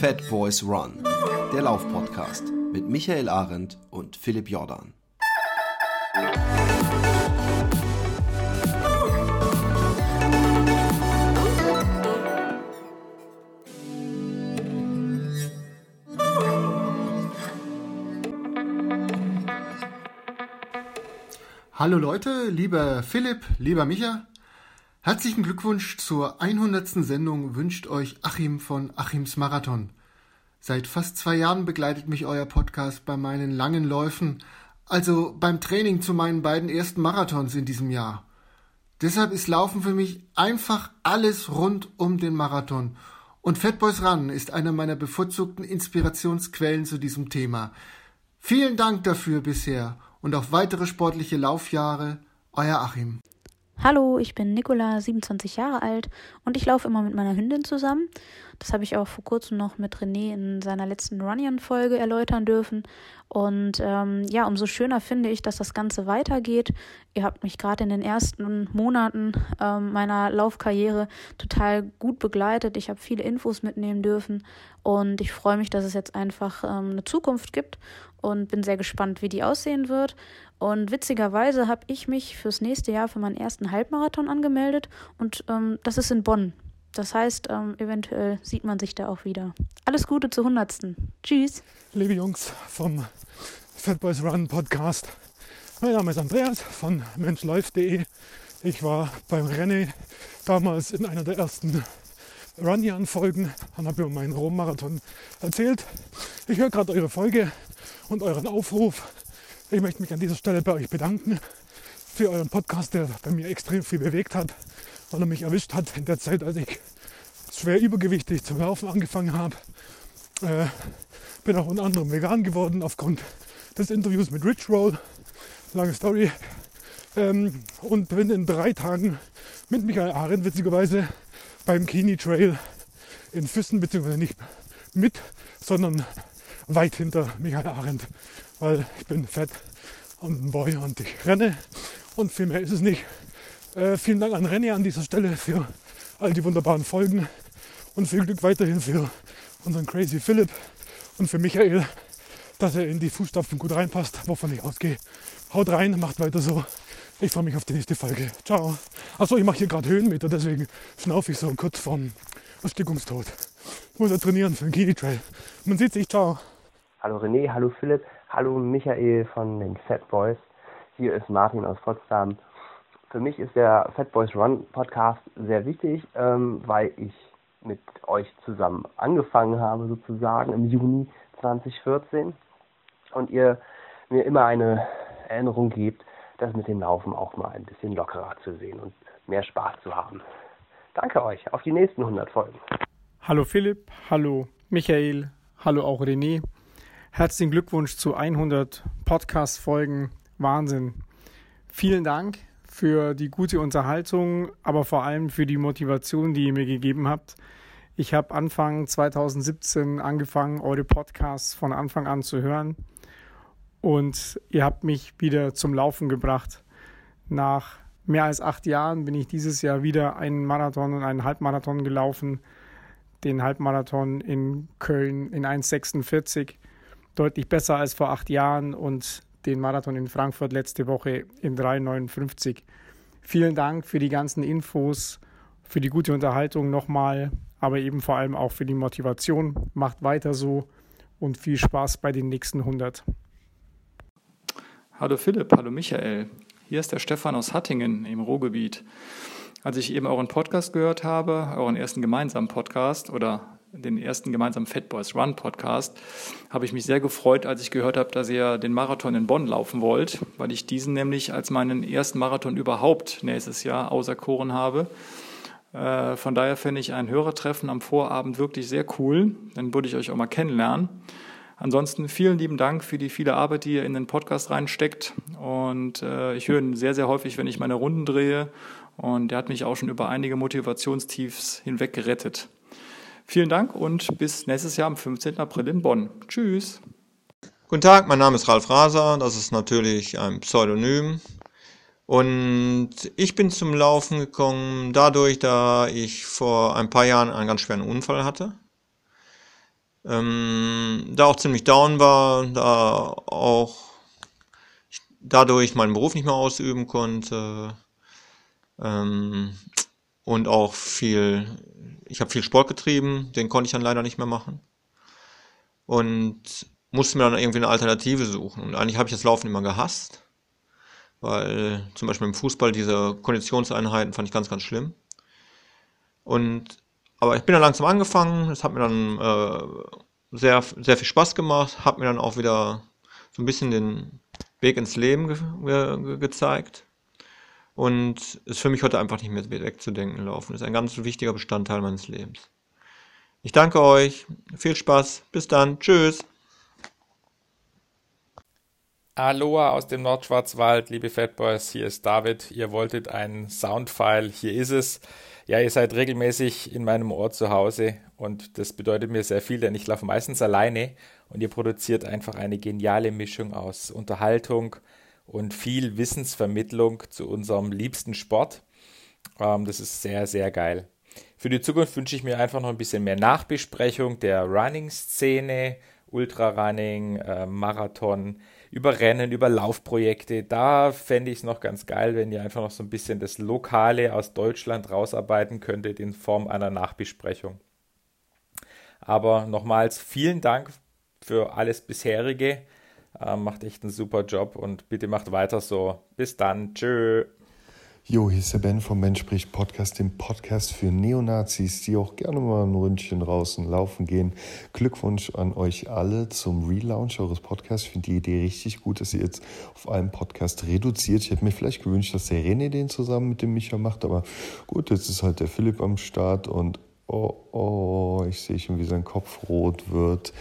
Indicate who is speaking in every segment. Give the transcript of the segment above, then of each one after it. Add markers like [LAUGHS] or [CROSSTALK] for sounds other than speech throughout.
Speaker 1: Fat Boys Run, der Laufpodcast mit Michael Arendt und Philipp Jordan.
Speaker 2: Hallo Leute, lieber Philipp, lieber Micha. Herzlichen Glückwunsch zur 100. Sendung wünscht euch Achim von Achims Marathon. Seit fast zwei Jahren begleitet mich euer Podcast bei meinen langen Läufen, also beim Training zu meinen beiden ersten Marathons in diesem Jahr. Deshalb ist Laufen für mich einfach alles rund um den Marathon. Und Fatboys Run ist einer meiner bevorzugten Inspirationsquellen zu diesem Thema. Vielen Dank dafür bisher und auf weitere sportliche Laufjahre. Euer Achim.
Speaker 3: Hallo, ich bin Nicola, 27 Jahre alt und ich laufe immer mit meiner Hündin zusammen. Das habe ich auch vor kurzem noch mit René in seiner letzten Runyon-Folge erläutern dürfen. Und ähm, ja, umso schöner finde ich, dass das Ganze weitergeht. Ihr habt mich gerade in den ersten Monaten ähm, meiner Laufkarriere total gut begleitet. Ich habe viele Infos mitnehmen dürfen und ich freue mich, dass es jetzt einfach ähm, eine Zukunft gibt und bin sehr gespannt, wie die aussehen wird. Und witzigerweise habe ich mich fürs nächste Jahr für meinen ersten Halbmarathon angemeldet und ähm, das ist in Bonn. Das heißt, ähm, eventuell sieht man sich da auch wieder. Alles Gute zur 100. Tschüss.
Speaker 4: Liebe Jungs vom Fat Boys Run Podcast. Mein Name ist Andreas von menschläuft.de. Ich war beim Rennen damals in einer der ersten Runyan-Folgen und habe über meinen Rom-Marathon erzählt. Ich höre gerade eure Folge und euren Aufruf ich möchte mich an dieser Stelle bei euch bedanken für euren Podcast, der bei mir extrem viel bewegt hat, weil er mich erwischt hat in der Zeit, als ich schwer übergewichtig zum Laufen angefangen habe. Äh, bin auch unter anderem vegan geworden aufgrund des Interviews mit Rich Roll. Lange Story. Ähm, und bin in drei Tagen mit Michael Arendt witzigerweise beim Kini Trail in Füssen, beziehungsweise nicht mit, sondern weit hinter Michael Arendt weil ich bin fett und ein Boy und ich renne und viel mehr ist es nicht. Äh, vielen Dank an René an dieser Stelle für all die wunderbaren Folgen und viel Glück weiterhin für unseren Crazy Philipp und für Michael, dass er in die Fußstapfen gut reinpasst, wovon ich ausgehe. Haut rein, macht weiter so. Ich freue mich auf die nächste Folge. Ciao. Achso, ich mache hier gerade Höhenmeter, deswegen schnaufe ich so kurz vorm Erstickungstod. Ich muss ja trainieren für den Kini Trail. Man sieht sich, ciao.
Speaker 5: Hallo René, hallo Philipp. Hallo Michael von den Fat Boys. Hier ist Martin aus Potsdam. Für mich ist der Fat Boys Run Podcast sehr wichtig, ähm, weil ich mit euch zusammen angefangen habe, sozusagen im Juni 2014. Und ihr mir immer eine Erinnerung gebt, das mit dem Laufen auch mal ein bisschen lockerer zu sehen und mehr Spaß zu haben. Danke euch. Auf die nächsten 100 Folgen.
Speaker 6: Hallo Philipp, hallo Michael, hallo auch René. Herzlichen Glückwunsch zu 100 Podcast-Folgen. Wahnsinn. Vielen Dank für die gute Unterhaltung, aber vor allem für die Motivation, die ihr mir gegeben habt. Ich habe Anfang 2017 angefangen, eure Podcasts von Anfang an zu hören. Und ihr habt mich wieder zum Laufen gebracht. Nach mehr als acht Jahren bin ich dieses Jahr wieder einen Marathon und einen Halbmarathon gelaufen. Den Halbmarathon in Köln in 1,46 deutlich besser als vor acht Jahren und den Marathon in Frankfurt letzte Woche in 3,59. Vielen Dank für die ganzen Infos, für die gute Unterhaltung nochmal, aber eben vor allem auch für die Motivation. Macht weiter so und viel Spaß bei den nächsten 100.
Speaker 7: Hallo Philipp, hallo Michael. Hier ist der Stefan aus Hattingen im Ruhrgebiet. Als ich eben euren Podcast gehört habe, euren ersten gemeinsamen Podcast oder den ersten gemeinsamen Fat Boys Run Podcast, habe ich mich sehr gefreut, als ich gehört habe, dass ihr den Marathon in Bonn laufen wollt, weil ich diesen nämlich als meinen ersten Marathon überhaupt nächstes Jahr auserkoren habe. Äh, von daher finde ich ein Hörertreffen am Vorabend wirklich sehr cool. Dann würde ich euch auch mal kennenlernen. Ansonsten vielen lieben Dank für die viele Arbeit, die ihr in den Podcast reinsteckt. Und äh, ich höre ihn sehr, sehr häufig, wenn ich meine Runden drehe. Und der hat mich auch schon über einige Motivationstiefs hinweg gerettet. Vielen Dank und bis nächstes Jahr am 15. April in Bonn. Tschüss.
Speaker 8: Guten Tag, mein Name ist Ralf Raser, das ist natürlich ein Pseudonym. Und ich bin zum Laufen gekommen dadurch, da ich vor ein paar Jahren einen ganz schweren Unfall hatte. ähm, da auch ziemlich down war, da auch dadurch meinen Beruf nicht mehr ausüben konnte ähm, und auch viel, ich habe viel Sport getrieben, den konnte ich dann leider nicht mehr machen. Und musste mir dann irgendwie eine Alternative suchen. Und eigentlich habe ich das Laufen immer gehasst, weil zum Beispiel im Fußball diese Konditionseinheiten fand ich ganz, ganz schlimm. Und aber ich bin dann langsam angefangen, es hat mir dann äh, sehr, sehr viel Spaß gemacht, hat mir dann auch wieder so ein bisschen den Weg ins Leben ge ge gezeigt. Und ist für mich heute einfach nicht mehr wegzudenken laufen. Ist ein ganz wichtiger Bestandteil meines Lebens. Ich danke euch. Viel Spaß. Bis dann. Tschüss.
Speaker 9: Aloha aus dem Nordschwarzwald, liebe Fatboys. Hier ist David. Ihr wolltet einen Soundfile. Hier ist es. Ja, ihr seid regelmäßig in meinem Ohr zu Hause und das bedeutet mir sehr viel, denn ich laufe meistens alleine und ihr produziert einfach eine geniale Mischung aus Unterhaltung und viel Wissensvermittlung zu unserem liebsten Sport. Ähm, das ist sehr, sehr geil. Für die Zukunft wünsche ich mir einfach noch ein bisschen mehr Nachbesprechung der Running-Szene, Ultrarunning, äh, Marathon über Rennen, über Laufprojekte. Da fände ich es noch ganz geil, wenn ihr einfach noch so ein bisschen das Lokale aus Deutschland rausarbeiten könntet in Form einer Nachbesprechung. Aber nochmals vielen Dank für alles bisherige. Äh, macht echt einen super Job und bitte macht weiter so. Bis dann. Tschö.
Speaker 10: Jo, hier ist der Ben vom Mensch spricht Podcast, dem Podcast für Neonazis, die auch gerne mal ein Ründchen draußen laufen gehen. Glückwunsch an euch alle zum Relaunch eures Podcasts. Ich finde die Idee richtig gut, dass ihr jetzt auf einem Podcast reduziert. Ich hätte mir vielleicht gewünscht, dass der René den zusammen mit dem Micha macht, aber gut, jetzt ist halt der Philipp am Start und oh, oh, ich sehe schon, wie sein Kopf rot wird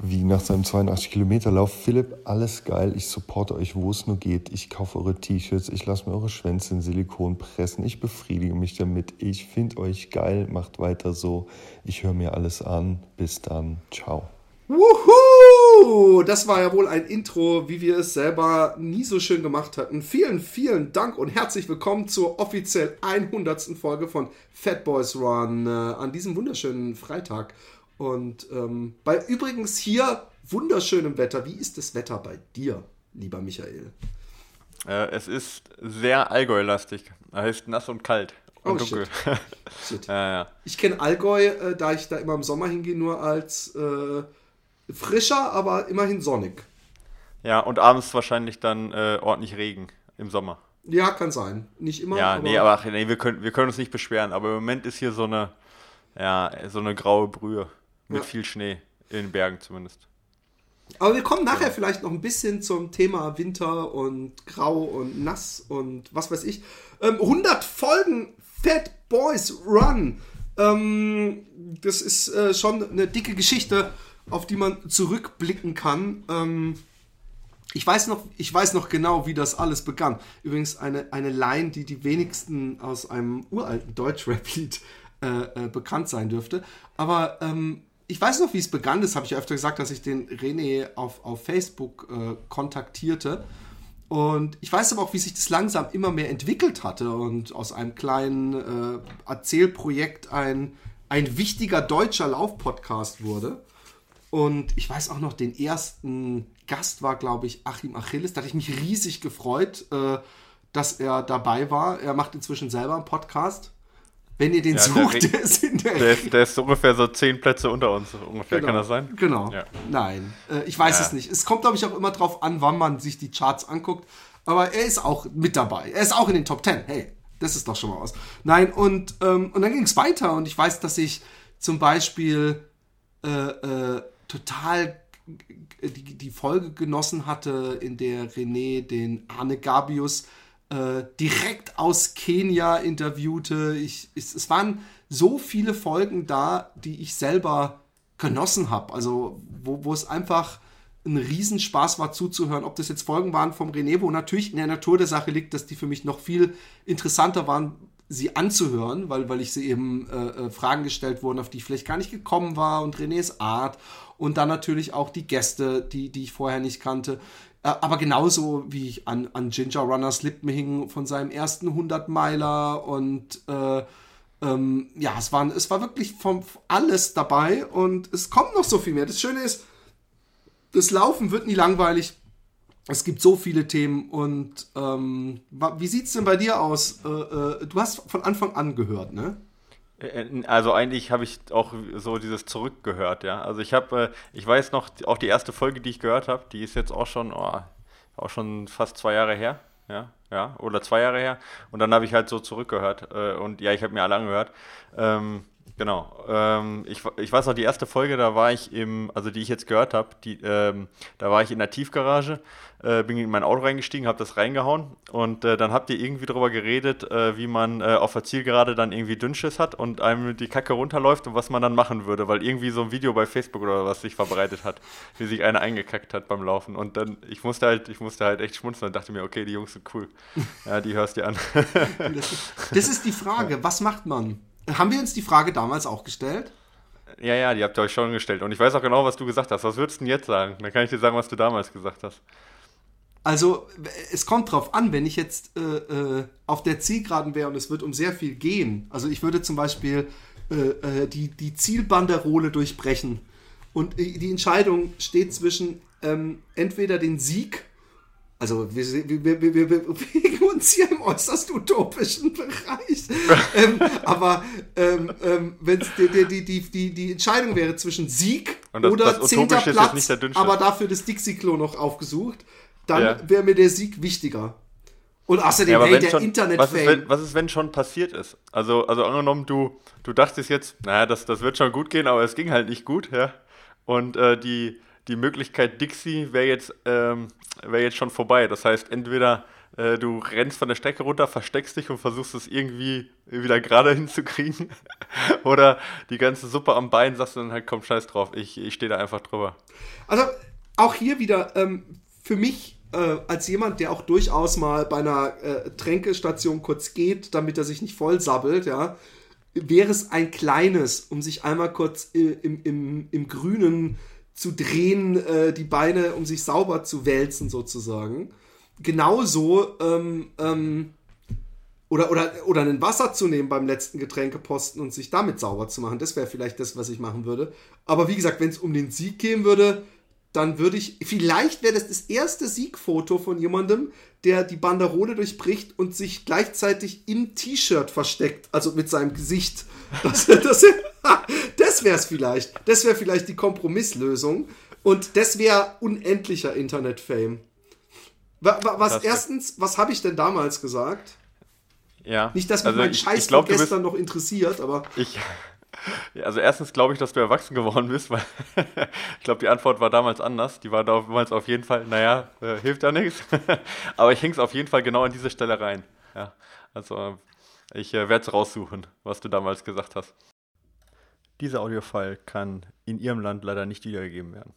Speaker 10: wie nach seinem 82 Kilometer Lauf. Philipp, alles geil. Ich supporte euch, wo es nur geht. Ich kaufe eure T-Shirts. Ich lasse mir eure Schwänze in Silikon pressen. Ich befriedige mich damit. Ich finde euch geil. Macht weiter so. Ich höre mir alles an. Bis dann. Ciao.
Speaker 1: Wuhu! Das war ja wohl ein Intro, wie wir es selber nie so schön gemacht hatten. Vielen, vielen Dank und herzlich willkommen zur offiziell 100. Folge von Fat Boys Run äh, an diesem wunderschönen Freitag. Und ähm, bei übrigens hier wunderschönem Wetter. Wie ist das Wetter bei dir, lieber Michael?
Speaker 11: Äh, es ist sehr Allgäu-lastig. Heißt nass und kalt. Und oh, dunkel.
Speaker 1: Shit. shit. [LAUGHS] ja, ja. Ich kenne Allgäu, äh, da ich da immer im Sommer hingehe, nur als äh, frischer, aber immerhin sonnig.
Speaker 11: Ja, und abends wahrscheinlich dann äh, ordentlich Regen im Sommer.
Speaker 1: Ja, kann sein. Nicht immer.
Speaker 11: Ja, aber nee, aber nee, wir, können, wir können uns nicht beschweren. Aber im Moment ist hier so eine, ja, so eine graue Brühe. Mit ja. viel Schnee, in den Bergen zumindest.
Speaker 1: Aber wir kommen nachher ja. vielleicht noch ein bisschen zum Thema Winter und Grau und Nass und was weiß ich. Ähm, 100 Folgen Fat Boys Run. Ähm, das ist äh, schon eine dicke Geschichte, auf die man zurückblicken kann. Ähm, ich weiß, noch, ich weiß noch genau, wie das alles begann. Übrigens eine, eine Line, die die wenigsten aus einem uralten Deutsch-Rap-Lied äh, äh, bekannt sein dürfte. Aber ähm, ich weiß noch, wie es begann. Das habe ich öfter gesagt, dass ich den René auf, auf Facebook äh, kontaktierte. Und ich weiß aber auch, wie sich das langsam immer mehr entwickelt hatte und aus einem kleinen äh, Erzählprojekt ein, ein wichtiger deutscher Laufpodcast wurde. Und ich weiß auch noch, den ersten Gast war, glaube ich, Achim Achilles. Da hatte ich mich riesig gefreut, äh, dass er dabei war. Er macht inzwischen selber einen Podcast. Wenn ihr den ja, sucht, der, der, ist in der,
Speaker 11: der, ist, der ist ungefähr so zehn Plätze unter uns. Ungefähr,
Speaker 1: genau.
Speaker 11: kann das sein?
Speaker 1: Genau. Ja. Nein, äh, ich weiß ja. es nicht. Es kommt, glaube ich, auch immer drauf an, wann man sich die Charts anguckt. Aber er ist auch mit dabei. Er ist auch in den Top Ten. Hey, das ist doch schon mal was. Nein, und, ähm, und dann ging es weiter. Und ich weiß, dass ich zum Beispiel äh, äh, total die, die Folge genossen hatte, in der René den Arne Gabius äh, direkt aus Kenia interviewte. Ich, ich, es waren so viele Folgen da, die ich selber genossen habe. Also wo, wo es einfach ein Riesenspaß war zuzuhören. Ob das jetzt Folgen waren vom René, wo natürlich in der Natur der Sache liegt, dass die für mich noch viel interessanter waren, sie anzuhören, weil, weil ich sie eben äh, äh Fragen gestellt wurden, auf die ich vielleicht gar nicht gekommen war und Renés Art und dann natürlich auch die Gäste, die, die ich vorher nicht kannte. Äh, aber genauso wie ich an, an Ginger Runners Lippen hing von seinem ersten 100 Meiler und äh, Ähm, ja, es, waren, es war wirklich vom, alles dabei und es kommt noch so viel mehr. Das Schöne ist, das Laufen wird nie langweilig. Es gibt so viele Themen und ähm, wie sieht's denn bei dir aus? Äh, äh, du hast von Anfang an gehört, ne?
Speaker 11: Äh, also eigentlich habe ich auch so dieses zurückgehört, ja. Also ich habe, äh, ich weiß noch, auch die erste Folge, die ich gehört habe, die ist jetzt auch schon, oh, auch schon fast zwei Jahre her, ja, ja, oder zwei Jahre her. Und dann habe ich halt so zurückgehört äh, und ja, ich habe mir alle angehört. Ähm, Genau. Ähm, ich, ich weiß noch, die erste Folge, da war ich im, also die ich jetzt gehört habe, ähm, da war ich in der Tiefgarage, äh, bin in mein Auto reingestiegen, habe das reingehauen und äh, dann habt ihr irgendwie darüber geredet, äh, wie man äh, auf der Zielgerade dann irgendwie Dünnschiss hat und einem die Kacke runterläuft und was man dann machen würde, weil irgendwie so ein Video bei Facebook oder was sich verbreitet hat, wie sich einer eingekackt hat beim Laufen und dann, ich musste halt, ich musste halt echt schmunzeln und dachte mir, okay, die Jungs sind cool. [LAUGHS] Ja, die hörst dir an. [LAUGHS]
Speaker 1: das ist die Frage, was macht man? Haben wir uns die Frage damals auch gestellt?
Speaker 11: Ja, ja, die habt ihr euch schon gestellt. Und ich weiß auch genau, was du gesagt hast. Was würdest du denn jetzt sagen? Dann kann ich dir sagen, was du damals gesagt hast.
Speaker 1: Also, es kommt drauf an, wenn ich jetzt äh, äh, auf der Zielgeraden wäre und es wird um sehr viel gehen. Also, ich würde zum Beispiel äh, äh die, die Zielbanderole durchbrechen. Und die Entscheidung steht zwischen ähm, entweder den Sieg also wir, wir, wir, wir bewegen uns hier im äußerst utopischen Bereich. [LAUGHS] ähm, aber ähm, ähm, wenn die, die, die, die, die Entscheidung wäre zwischen Sieg das, oder zehnter Platz, aber dafür das Dixie-Klo noch aufgesucht, dann ja. wäre mir der Sieg wichtiger. Und außerdem, ja, hey, der
Speaker 11: schon,
Speaker 1: internet
Speaker 11: was ist, wenn, was ist, wenn schon passiert ist? Also, also angenommen, du, du dachtest jetzt, naja, das, das wird schon gut gehen, aber es ging halt nicht gut, ja. Und äh, die, die Möglichkeit Dixie wäre jetzt, ähm, wär jetzt schon vorbei. Das heißt, entweder äh, du rennst von der Strecke runter, versteckst dich und versuchst es irgendwie wieder gerade [LAUGHS] hinzukriegen. [LAUGHS] Oder die ganze Suppe am Bein sagst du dann halt, komm, scheiß drauf, ich, ich stehe da einfach drüber.
Speaker 1: Also auch hier wieder ähm, für mich äh, als jemand, der auch durchaus mal bei einer äh, Tränkestation kurz geht, damit er sich nicht voll sabbelt, ja, wäre es ein kleines, um sich einmal kurz äh, im, im, im grünen zu drehen, äh, die Beine, um sich sauber zu wälzen, sozusagen. Genauso, ähm, ähm, oder, oder, oder ein Wasser zu nehmen beim letzten Getränkeposten und sich damit sauber zu machen. Das wäre vielleicht das, was ich machen würde. Aber wie gesagt, wenn es um den Sieg gehen würde, dann würde ich, vielleicht wäre das das erste Siegfoto von jemandem, der die Banderole durchbricht und sich gleichzeitig im T-Shirt versteckt, also mit seinem Gesicht. [LAUGHS] Das, das, [LAUGHS] das wäre es vielleicht. Das wäre vielleicht die Kompromisslösung. Und das wäre unendlicher Internet-Fame. Was, erstens, was habe ich denn damals gesagt?
Speaker 11: Ja.
Speaker 1: Nicht, dass mich also mein Scheiß ich glaub, gestern noch interessiert, aber.
Speaker 11: Ich, also erstens glaube ich, dass du erwachsen geworden bist, weil [LAUGHS] ich glaube, die Antwort war damals anders. Die war damals auf jeden Fall, naja, äh, hilft ja nichts. [LAUGHS] Aber ich hänge es auf jeden Fall genau an diese Stelle rein. Ja, also ich äh, werde es raussuchen, was du damals gesagt hast. Dieser Audiofile kann in Ihrem Land leider nicht wiedergegeben werden.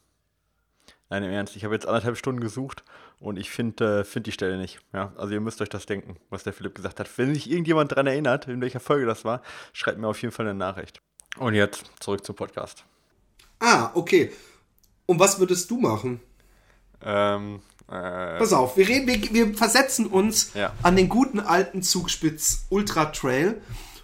Speaker 11: Nein, im Ernst, ich habe jetzt anderthalb Stunden gesucht und ich finde äh, find die Stelle nicht. Ja, also ihr müsst euch das denken, was der Philipp gesagt hat. Wenn sich irgendjemand daran erinnert, in welcher Folge das war, schreibt mir auf jeden Fall eine Nachricht. Und jetzt zurück zum Podcast.
Speaker 1: Ah, okay. Und was würdest du machen?
Speaker 11: Ähm,
Speaker 1: äh, Pass auf, wir, reden, wir, wir versetzen uns ja. an den guten alten Zugspitz Ultra Trail.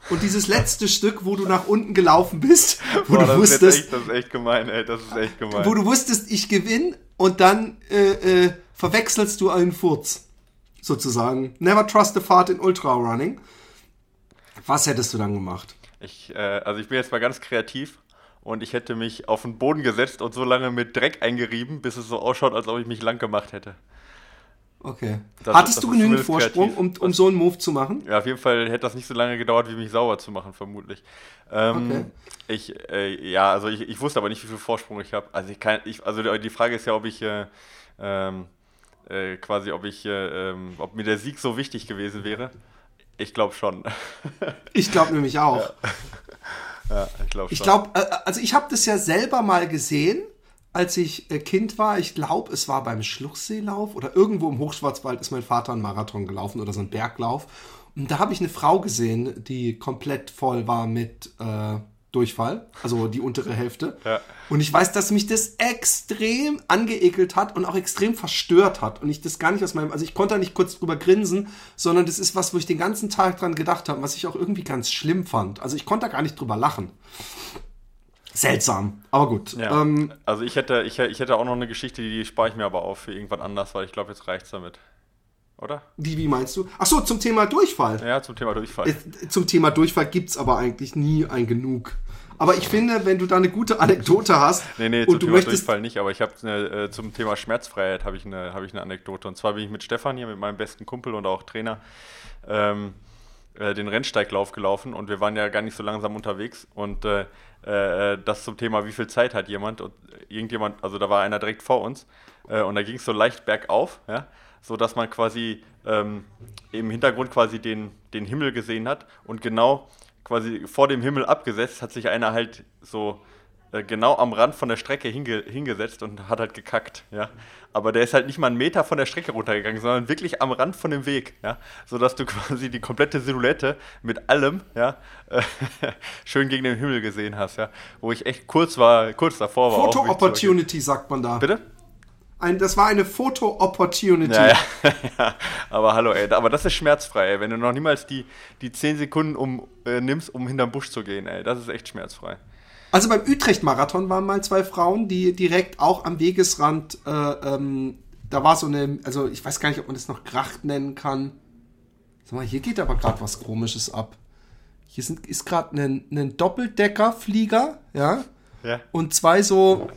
Speaker 1: Und dieses letzte Stück, wo du nach unten gelaufen bist, wo Boah, du das wusstest. Ist
Speaker 11: echt, das ist echt gemein, ey. Das ist echt gemein.
Speaker 1: Wo du wusstest, ich gewinne und dann äh, äh, verwechselst du einen Furz. Sozusagen. Never trust a fart in Ultra Running. Was hättest du dann gemacht?
Speaker 11: Ich, äh, also ich bin jetzt mal ganz kreativ und ich hätte mich auf den Boden gesetzt und so lange mit Dreck eingerieben, bis es so ausschaut, als ob ich mich lang gemacht hätte.
Speaker 1: Okay. Das, Hattest das du genügend Vorsprung, um, um so einen Move zu machen?
Speaker 11: Ja, auf jeden Fall hätte das nicht so lange gedauert, wie mich sauber zu machen, vermutlich. Ähm, okay. Ich, äh, ja, also ich, ich, wusste aber nicht, wie viel Vorsprung ich habe. Also, ich kann, ich, also die Frage ist ja, ob ich äh, ähm, äh, quasi, ob ich, äh, ähm, ob mir der Sieg so wichtig gewesen wäre. Ich glaube schon. [LAUGHS]
Speaker 1: ich glaube nämlich auch. Ja,
Speaker 11: ja ich glaube schon.
Speaker 1: Ich glaube, äh, also ich habe das ja selber mal gesehen als ich äh, Kind war, ich glaube, es war beim Schluchseelauf oder irgendwo im Hochschwarzwald ist mein Vater einen Marathon gelaufen oder so einen Berglauf. Und da habe ich eine Frau gesehen, die komplett voll war mit äh, Durchfall, also die untere Hälfte. [LAUGHS]
Speaker 11: Ja.
Speaker 1: Und ich weiß, dass mich das extrem angeekelt hat und auch extrem verstört hat. Und ich das gar nicht aus meinem, also ich konnte da nicht kurz drüber grinsen, sondern das ist was, wo ich den ganzen Tag dran gedacht habe, was ich auch irgendwie ganz schlimm fand. Also ich konnte da gar nicht drüber lachen. Seltsam, aber gut.
Speaker 11: Ja.
Speaker 1: Ähm,
Speaker 11: also ich hätte, ich, ich hätte auch noch eine Geschichte, die spare ich mir aber auf für irgendwann anders, weil ich glaube, jetzt reicht's damit. Oder?
Speaker 1: wie, wie meinst du? Ach so, zum Thema Durchfall.
Speaker 11: Ja, zum Thema Durchfall.
Speaker 1: Zum Thema Durchfall gibt's aber eigentlich nie ein Genug. Aber ich finde, wenn du da eine gute Anekdote hast
Speaker 11: Nee, nee, zum
Speaker 1: und du
Speaker 11: Thema
Speaker 1: möchtest,
Speaker 11: Durchfall nicht, aber ich habe äh, zum Thema Schmerzfreiheit habe ich eine habe ich eine Anekdote und zwar bin ich mit Stefan hier mit meinem besten Kumpel und auch Trainer ähm, äh, den Rennsteiglauf gelaufen und wir waren ja gar nicht so langsam unterwegs und äh, äh, das zum Thema wie viel Zeit hat jemand? Und irgendjemand also da war einer direkt vor uns äh, und da ging es so leicht bergauf, ja, so dass man quasi ähm, im Hintergrund quasi den den Himmel gesehen hat und genau quasi vor dem Himmel abgesetzt hat sich einer halt so äh, genau am Rand von der Strecke hinge hingesetzt und hat halt gekackt, ja. Aber der ist halt nicht mal einen Meter von der Strecke runtergegangen, sondern wirklich am Rand von dem Weg, ja. Sodass du [LAUGHS] quasi die komplette Silhouette mit allem, ja, äh, [LAUGHS] schön gegen den Himmel gesehen hast, ja. Wo ich echt kurz war, kurz davor war. zu-
Speaker 1: Opportunity sagt man da.
Speaker 11: Bitte?
Speaker 1: Ein, das war eine Photo Opportunity.
Speaker 11: Ja, ja, [LAUGHS] ja, aber hallo, ey, aber das ist schmerzfrei, ey. wenn du noch niemals die, die 10 Sekunden um, äh, nimmst, um hinterm Busch zu gehen, ey, das ist echt schmerzfrei.
Speaker 1: Also beim Utrecht-Marathon waren mal zwei Frauen, die direkt auch am Wegesrand, äh, ähm, da war so eine, also ich weiß gar nicht, ob man das noch Gracht nennen kann. Sag mal, hier geht aber gerade was Komisches ab. Hier sind, ist gerade ein, ein Doppeldeckerflieger, ja,
Speaker 11: Ja.
Speaker 1: und zwei so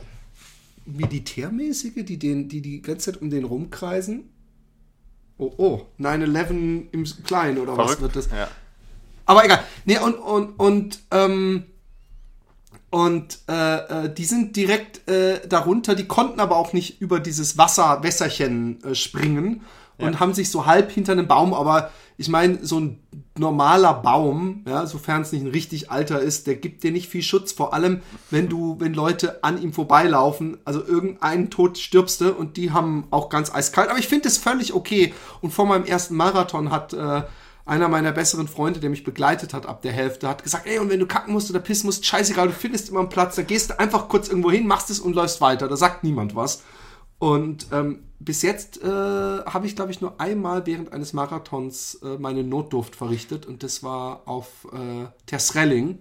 Speaker 1: Militärmäßige, die den, die die ganze Zeit um den rumkreisen. Oh, oh, 9-11 im Kleinen oder was
Speaker 11: Verrückt.
Speaker 1: wird das?
Speaker 11: Ja.
Speaker 1: Aber egal. Nee, und, und, und, ähm, und äh, äh, die sind direkt äh, darunter, die konnten aber auch nicht über dieses Wasser, Wässerchen äh, springen und haben sich so halb hinter einem Baum, aber ich meine, so ein normaler Baum, ja, sofern es nicht ein richtig alter ist, der gibt dir nicht viel Schutz, vor allem wenn du, wenn Leute an ihm vorbeilaufen, also irgendeinen Tod stirbst du und die haben auch ganz eiskalt, aber ich finde es völlig okay. Und vor meinem ersten Marathon hat äh, einer meiner besseren Freunde, der mich begleitet hat ab der Hälfte, hat gesagt, ey, und wenn du kacken musst oder pissen musst, scheißegal, du findest immer einen Platz, dann gehst du einfach kurz irgendwo hin, machst es und läufst weiter. Da sagt niemand was. Und ähm, bis jetzt äh, habe ich, glaube ich, nur einmal während eines Marathons äh, meine Notdurft verrichtet und das war auf äh, Tersrelling,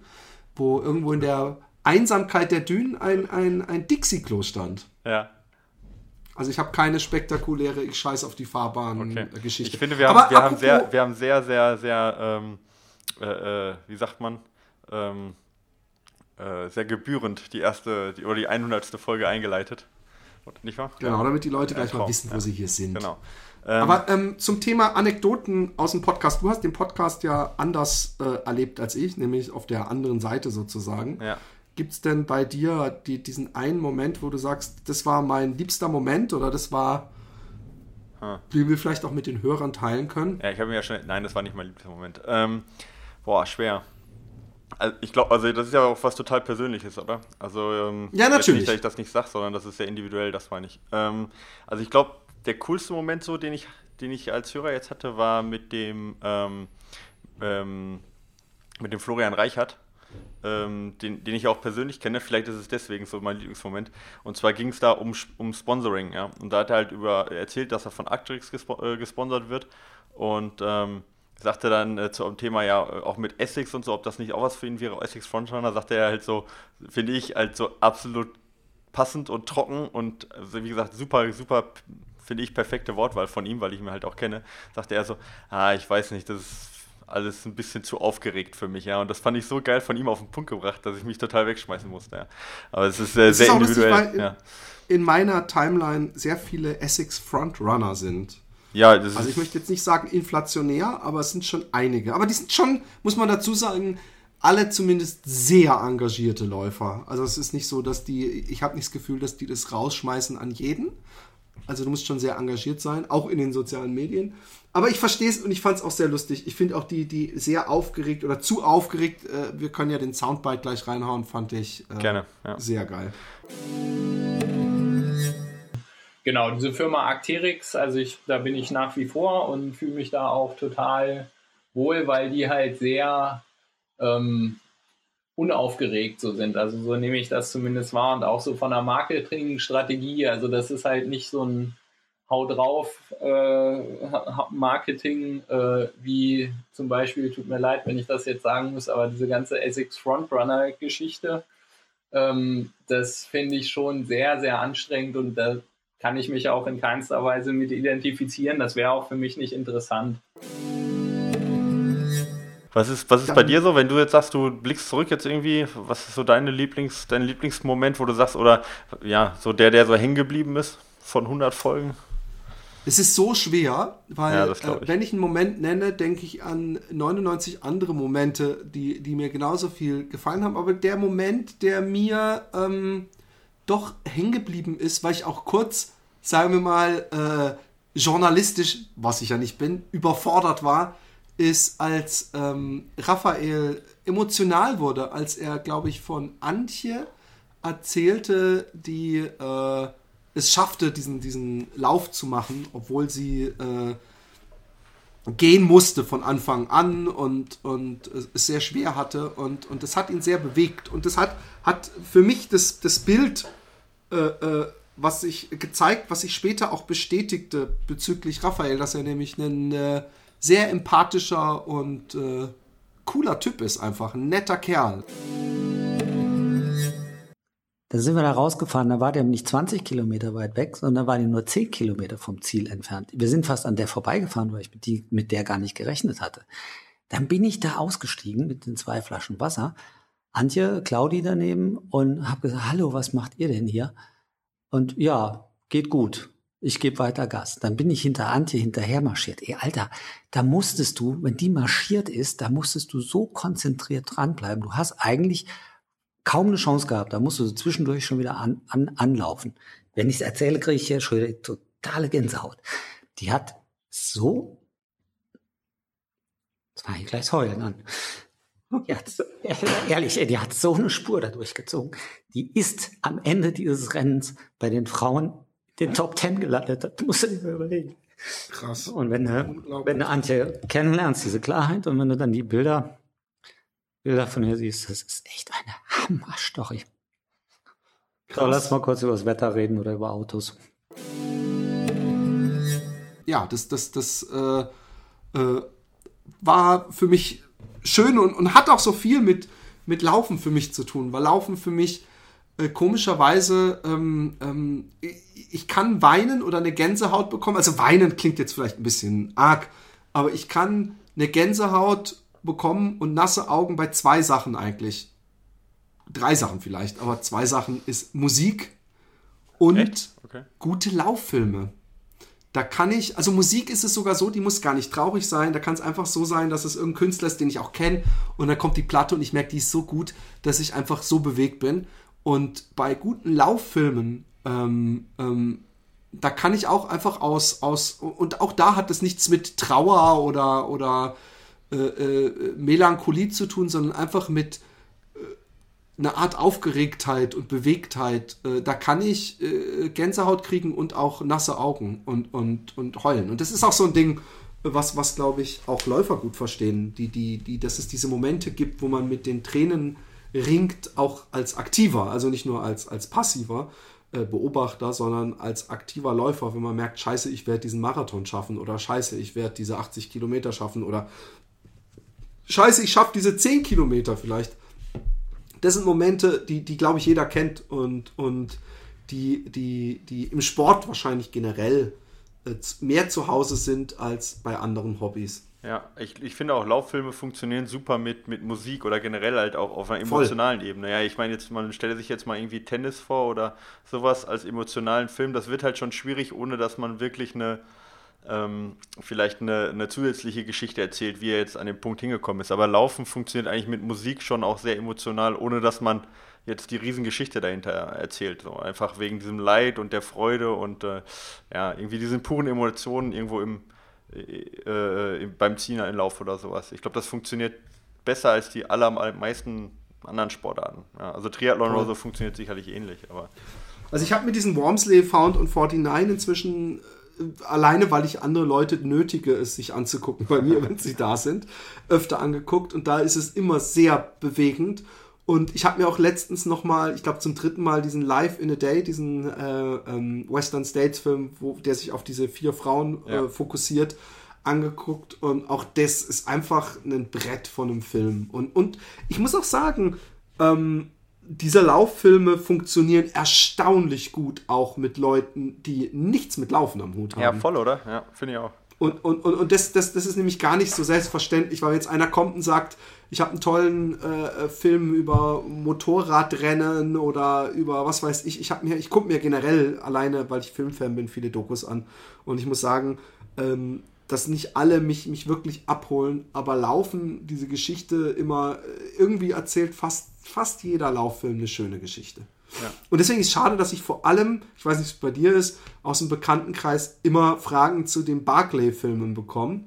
Speaker 1: wo irgendwo in der Einsamkeit der Dünen ein, ein, ein Dixie-Klo stand.
Speaker 11: Ja.
Speaker 1: Also ich habe keine spektakuläre Ich scheiß auf die Fahrbahn-Geschichte.
Speaker 11: Ich finde, wir haben,
Speaker 1: Aber
Speaker 11: wir, haben sehr, wir haben sehr, sehr, sehr, ähm, äh, äh, wie sagt man, ähm, äh, sehr gebührend die erste die, oder die 100. Folge eingeleitet. Nicht wahr?
Speaker 1: Genau, damit die Leute gleich mal wissen, wo
Speaker 11: ja.
Speaker 1: sie hier sind.
Speaker 11: Genau. Ähm,
Speaker 1: Aber ähm, zum Thema Anekdoten aus dem Podcast. Du hast den Podcast ja anders äh, erlebt als ich, nämlich auf der anderen Seite sozusagen.
Speaker 11: Ja.
Speaker 1: Gibt es denn bei dir die, diesen einen Moment, wo du sagst, das war mein liebster Moment oder das war,
Speaker 11: Hm.
Speaker 1: den wir vielleicht auch mit den Hörern teilen können?
Speaker 11: Ja, ich habe mir ja schon. Nein, das war nicht mein liebster Moment. Ähm, boah, schwer. Also ich glaube, also das ist ja auch was total Persönliches, oder? Also ähm,
Speaker 1: Ja, natürlich.
Speaker 11: Nicht, dass ich das nicht sage, sondern das ist sehr individuell, das meine ich. Ähm, also ich glaube, der coolste Moment so, den ich, den ich als Hörer jetzt hatte, war mit dem ähm, ähm, mit dem Florian Reichert, ähm, den, den ich auch persönlich kenne. Vielleicht ist es deswegen so mein Lieblingsmoment. Und zwar ging es da um, um Sponsoring, ja. Und da hat er halt über erzählt, dass er von Actrix gespo äh, gesponsert wird. Und ähm, sagte dann äh, zum Thema ja auch mit Essex und so, ob das nicht auch was für ihn wäre, Essex Frontrunner, sagte er halt so, finde ich, halt so absolut passend und trocken und also wie gesagt, super, super, finde ich, perfekte Wortwahl von ihm, weil ich ihn halt auch kenne, sagte er so, ah, ich weiß nicht, das ist alles ein bisschen zu aufgeregt für mich, ja. Und das fand ich so geil von ihm auf den Punkt gebracht, dass ich mich total wegschmeißen musste, ja. Aber es ist äh, sehr
Speaker 1: ist lustig,
Speaker 11: individuell.
Speaker 1: weil in,
Speaker 11: ja.
Speaker 1: in meiner Timeline sehr viele Essex Frontrunner sind.
Speaker 11: ja, das
Speaker 1: Also ich möchte jetzt nicht sagen inflationär, aber es sind schon einige. Aber die sind schon, muss man dazu sagen, alle zumindest sehr engagierte Läufer. Also es ist nicht so, dass die, ich habe nicht das Gefühl, dass die das rausschmeißen an jeden. Also du musst schon sehr engagiert sein, auch in den sozialen Medien. Aber ich verstehe es und ich fand es auch sehr lustig. Ich finde auch die, die sehr aufgeregt oder zu aufgeregt, äh, wir können ja den Soundbite gleich reinhauen, fand ich äh,
Speaker 11: Gerne, ja.
Speaker 1: sehr geil.
Speaker 12: Genau, diese Firma Arcteryx, also ich, da bin ich nach wie vor und fühle mich da auch total wohl, weil die halt sehr ähm, unaufgeregt so sind. Also so nehme ich das zumindest wahr und auch so von der Marketingstrategie. Also das ist halt nicht so ein Hau drauf äh, Marketing, äh, wie zum Beispiel, tut mir leid, wenn ich das jetzt sagen muss, aber diese ganze Essex Frontrunner Geschichte, ähm, das finde ich schon sehr, sehr anstrengend und da kann ich mich auch in keinster Weise mit identifizieren. Das wäre auch für mich nicht interessant.
Speaker 11: Was ist, was ist bei dir so, wenn du jetzt sagst, du blickst zurück jetzt irgendwie, was ist so deine Lieblings, dein Lieblingsmoment, wo du sagst, oder ja, so der, der so hängen geblieben ist von 100 Folgen?
Speaker 1: Es ist so schwer, weil
Speaker 11: Ja,
Speaker 1: äh,
Speaker 11: ich.
Speaker 1: wenn ich einen Moment nenne, denke ich an 99 andere Momente, die, die mir genauso viel gefallen haben. Aber der Moment, der mir ähm, doch hängen geblieben ist, weil ich auch kurz, sagen wir mal, äh, journalistisch, was ich ja nicht bin, überfordert war, ist, als ähm, Raphael emotional wurde, als er, glaube ich, von Antje erzählte, die äh, es schaffte, diesen, diesen Lauf zu machen, obwohl sie äh, gehen musste von Anfang an und, und es sehr schwer hatte und, und das hat ihn sehr bewegt. Und das hat, hat für mich das, das Bild äh, äh, was sich gezeigt, was sich später auch bestätigte bezüglich Raphael, dass er nämlich ein äh, sehr empathischer und äh, cooler Typ ist, einfach ein netter Kerl.
Speaker 13: Da sind wir da rausgefahren, da war der nicht 20 Kilometer weit weg, sondern war die nur 10 Kilometer vom Ziel entfernt. Wir sind fast an der vorbeigefahren, weil ich mit, die, mit der gar nicht gerechnet hatte. Dann bin ich da ausgestiegen mit den zwei Flaschen Wasser. Antje, Claudi daneben und habe gesagt, hallo, was macht ihr denn hier? Und ja, geht gut. Ich gebe weiter Gas. Dann bin ich hinter Antje hinterher marschiert. Ey, Alter, da musstest du, wenn die marschiert ist, da musstest du so konzentriert dranbleiben. Du hast eigentlich kaum eine Chance gehabt. Da musst du so zwischendurch schon wieder an, an, anlaufen. Wenn ich es erzähle, kriege ich hier schon wieder totale Gänsehaut. Die hat so, jetzt fange ich gleich das Heulen an. [LAUGHS] Ehrlich, die hat so eine Spur da durchgezogen. Die ist am Ende dieses Rennens bei den Frauen den Top Ten gelandet. Das musst du dir mal überlegen.
Speaker 1: Krass.
Speaker 13: Und wenn du, wenn du Antje kennenlernst, diese Klarheit, und wenn du dann die Bilder, Bilder von ihr siehst, das ist echt eine Hammerstory. So, lass mal kurz über das Wetter reden oder über Autos.
Speaker 1: ja, das, das, das äh, äh, war für mich schön und, und hat auch so viel mit, mit Laufen für mich zu tun, weil Laufen für mich äh, komischerweise, ähm, ähm, ich, kann weinen oder eine Gänsehaut bekommen. Also weinen klingt jetzt vielleicht ein bisschen arg, aber ich kann eine Gänsehaut bekommen und nasse Augen bei zwei Sachen eigentlich. Drei Sachen vielleicht, aber zwei Sachen ist Musik und
Speaker 11: Okay.
Speaker 1: gute Lauffilme. Da kann ich, also Musik ist es sogar so, die muss gar nicht traurig sein. Da kann es einfach so sein, dass es irgendein Künstler ist, den ich auch kenne. Und dann kommt die Platte und ich merke, die ist so gut, dass ich einfach so bewegt bin. Und bei guten Lauffilmen, ähm, ähm, da kann ich auch einfach aus, aus, und auch da hat es nichts mit Trauer oder, oder äh, äh, Melancholie zu tun, sondern einfach mit eine Art Aufgeregtheit und Bewegtheit. Äh, da kann ich äh, Gänsehaut kriegen und auch nasse Augen und, und, und heulen. Und das ist auch so ein Ding, was, was glaube ich, auch Läufer gut verstehen, die, die, die, dass es diese Momente gibt, wo man mit den Tränen ringt, auch als Aktiver, also nicht nur als, als passiver äh, Beobachter, sondern als aktiver Läufer, wenn man merkt, scheiße, ich werde diesen Marathon schaffen oder scheiße, ich werde diese 80 Kilometer schaffen oder scheiße, ich schaffe diese 10 Kilometer vielleicht das sind Momente, die, die glaube ich, jeder kennt und, und die, die, die im Sport wahrscheinlich generell äh, mehr zu Hause sind als bei anderen Hobbys.
Speaker 11: Ja, ich, ich finde auch Lauffilme funktionieren super mit, mit Musik oder generell halt auch auf einer
Speaker 1: Voll.
Speaker 11: emotionalen Ebene. Ja, ich meine jetzt, man stelle sich jetzt mal irgendwie Tennis vor oder sowas als emotionalen Film. Das wird halt schon schwierig, ohne dass man wirklich eine, ähm, vielleicht eine, eine zusätzliche Geschichte erzählt, wie er jetzt an den Punkt hingekommen ist. Aber Laufen funktioniert eigentlich mit Musik schon auch sehr emotional, ohne dass man jetzt die Riesengeschichte dahinter erzählt. So einfach wegen diesem Leid und der Freude und äh, ja, irgendwie diesen puren Emotionen irgendwo im, äh, äh, beim Ziehen in Lauf oder sowas. Ich glaube, das funktioniert besser als die allermeisten anderen Sportarten. Ja, also Triathlon oder so funktioniert sicherlich ähnlich, aber
Speaker 1: Also ich habe mir diesen Wormsley Found und 49 inzwischen äh, alleine, weil ich andere Leute nötige, es sich anzugucken bei mir, [LAUGHS] wenn sie da sind, öfter angeguckt und da ist es immer sehr bewegend Und ich habe mir auch letztens noch mal, ich glaube zum dritten Mal, diesen Live in a Day, diesen äh, ähm, Western States Film, wo der sich auf diese vier Frauen
Speaker 11: Ja.
Speaker 1: äh, fokussiert, angeguckt. Und auch das ist einfach ein Brett von einem Film. Und, und ich muss auch sagen, ähm, diese Lauffilme funktionieren erstaunlich gut auch mit Leuten, die nichts mit Laufen am Hut haben.
Speaker 11: Ja, voll, oder? Ja, finde ich auch.
Speaker 1: Und, und, und, und das, das, das ist nämlich gar nicht so selbstverständlich, weil jetzt einer kommt und sagt, ich habe einen tollen äh, Film über Motorradrennen oder über was weiß ich. Ich habe mir, ich gucke mir generell alleine, weil ich Filmfan bin, viele Dokus an. Und ich muss sagen, ähm, dass nicht alle mich, mich wirklich abholen, aber Laufen, diese Geschichte immer äh, irgendwie erzählt fast, fast jeder Lauffilm eine schöne Geschichte.
Speaker 11: Ja.
Speaker 1: Und deswegen ist es schade, dass ich vor allem, ich weiß nicht, es bei dir ist, aus dem Bekanntenkreis immer Fragen zu den Barclay-Filmen bekomme.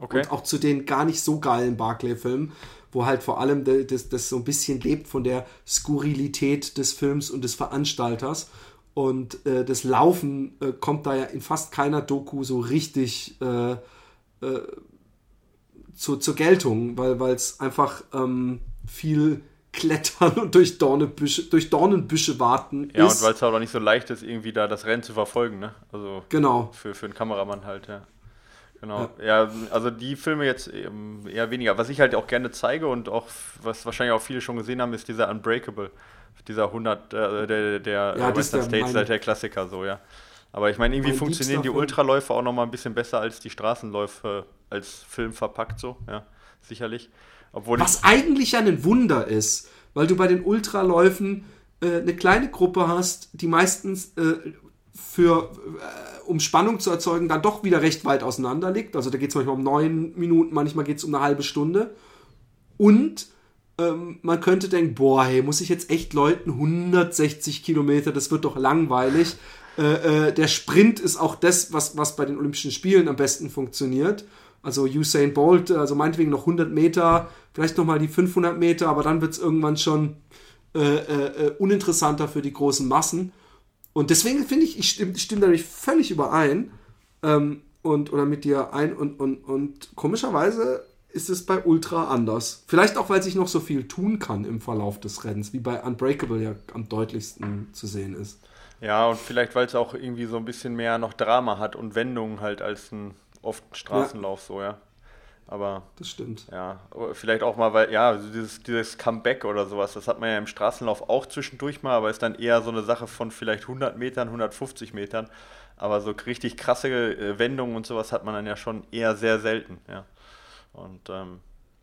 Speaker 11: Okay.
Speaker 1: Und auch zu den gar nicht so geilen Barclay-Filmen, wo halt vor allem das, das so ein bisschen lebt von der Skurrilität des Films und des Veranstalters. Und äh, das Laufen äh, kommt da ja in fast keiner Doku so richtig äh, äh, zu, zur Geltung, weil es einfach ähm, viel Klettern und durch, Dornebüsche, durch Dornenbüsche warten
Speaker 11: Ja,
Speaker 1: ist.
Speaker 11: und weil es halt auch nicht so leicht ist, irgendwie da das Rennen zu verfolgen, ne? Also
Speaker 1: Genau.
Speaker 11: für, für einen Kameramann halt, ja. Genau. Ja. also die Filme jetzt eben eher weniger. Was ich halt auch gerne zeige und auch, was wahrscheinlich auch viele schon gesehen haben, ist dieser Unbreakable. Dieser 100, äh, der, der
Speaker 1: Ja,
Speaker 11: äh, Western
Speaker 1: der
Speaker 11: States, der, der Klassiker so, ja. Aber ich meine, irgendwie
Speaker 1: Mein
Speaker 11: funktionieren die. Ultraläufe auch nochmal ein bisschen besser als die Straßenläufe als Film verpackt so, ja, sicherlich. Obwohl
Speaker 1: Was eigentlich ja ein Wunder ist, weil du bei den Ultraläufen äh, eine kleine Gruppe hast, die meistens äh, für, äh, um Spannung zu erzeugen, dann doch wieder recht weit auseinander liegt. Also da geht es manchmal um neun Minuten, manchmal geht es um eine halbe Stunde. Und ähm, man könnte denken, boah, hey, muss ich jetzt echt Leuten 160 Kilometer, das wird doch langweilig. Äh, äh, der Sprint ist auch das, was, was bei den Olympischen Spielen am besten funktioniert. Also Usain Bolt, also meinetwegen noch 100 Meter, vielleicht nochmal die 500 Meter, aber dann wird es irgendwann schon äh, äh, äh, uninteressanter für die großen Massen. Und deswegen finde ich, ich stimme, stimme dadurch völlig überein ähm, und, oder mit dir ein und, und, und komischerweise ist es bei Ultra anders. Vielleicht auch, weil sich noch so viel tun kann im Verlauf des Rennens, wie bei Unbreakable ja am deutlichsten zu sehen ist.
Speaker 11: Ja, und vielleicht, weil es auch irgendwie so ein bisschen mehr noch Drama hat und Wendungen halt als ein oft Straßenlauf so, ja. Aber.
Speaker 1: Das stimmt.
Speaker 11: Ja, vielleicht auch mal, weil, ja, dieses, dieses Comeback oder sowas, das hat man ja im Straßenlauf auch zwischendurch mal, aber ist dann eher so eine Sache von vielleicht 100 Metern, 150 Metern. Aber so richtig krasse äh, Wendungen und sowas hat man dann ja schon eher sehr selten, ja. Und ähm,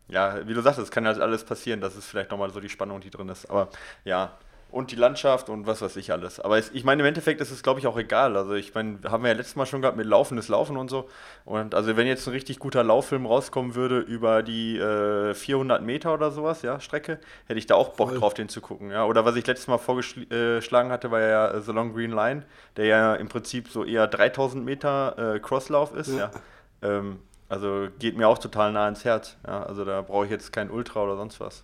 Speaker 11: ja, wie du sagst, es kann halt alles passieren. Das ist vielleicht nochmal so die Spannung, die drin ist. Aber ja, und die Landschaft und was weiß ich alles. Aber es, ich meine, im Endeffekt ist es, glaube ich, auch egal. Also ich meine, haben wir ja letztes Mal schon gehabt mit laufendes Laufen und so. Und also wenn jetzt ein richtig guter Lauffilm rauskommen würde über die äh, 400 Meter oder sowas, ja, Strecke, hätte ich da auch Bock
Speaker 1: Voll.
Speaker 11: drauf, den zu gucken. Ja. Oder was ich letztes Mal vorgeschlagen hatte, war ja äh, The Long Green Line, der ja im Prinzip so eher 3000 Meter äh, Crosslauf ist, ja.
Speaker 1: Ja.
Speaker 11: Ähm, also geht mir auch total nah ins Herz. Ja. Also da brauche ich jetzt kein Ultra oder sonst was.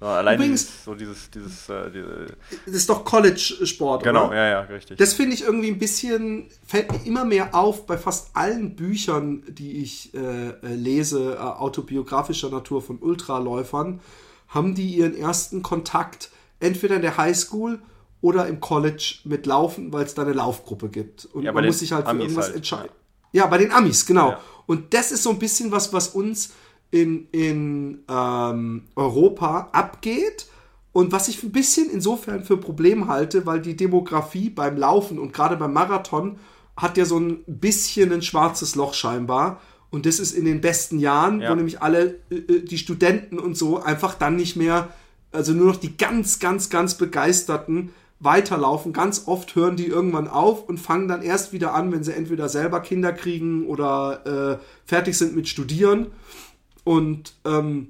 Speaker 11: Allein
Speaker 1: Übrigens-
Speaker 11: dieses, so dieses, dieses, äh, diese,
Speaker 1: Das ist doch College-Sport,
Speaker 11: Genau,
Speaker 1: oder?
Speaker 11: ja, ja, richtig.
Speaker 1: Das finde ich irgendwie ein bisschen, fällt mir immer mehr auf bei fast allen Büchern, die ich äh, äh, lese, äh, autobiografischer Natur von Ultraläufern, haben die ihren ersten Kontakt entweder in der Highschool oder im College mit Laufen, weil es da eine Laufgruppe gibt. Und
Speaker 11: Ja,
Speaker 1: man muss sich halt für
Speaker 11: Amis
Speaker 1: irgendwas
Speaker 11: halt,
Speaker 1: entscheiden. Ja. bei den Amis, genau.
Speaker 11: Ja.
Speaker 1: Und das ist so ein bisschen was, was uns in, in ähm, Europa abgeht und was ich ein bisschen insofern für Problem halte, weil die Demografie beim Laufen und gerade beim Marathon hat ja so ein bisschen ein schwarzes Loch scheinbar. Und das ist in den besten Jahren,
Speaker 11: Ja.
Speaker 1: wo nämlich alle äh, äh, die Studenten und so einfach dann nicht mehr, also nur noch die ganz, ganz, ganz begeisterten weiterlaufen. Ganz oft hören die irgendwann auf und fangen dann erst wieder an, wenn sie entweder selber Kinder kriegen oder äh, fertig sind mit Studieren. Und ähm,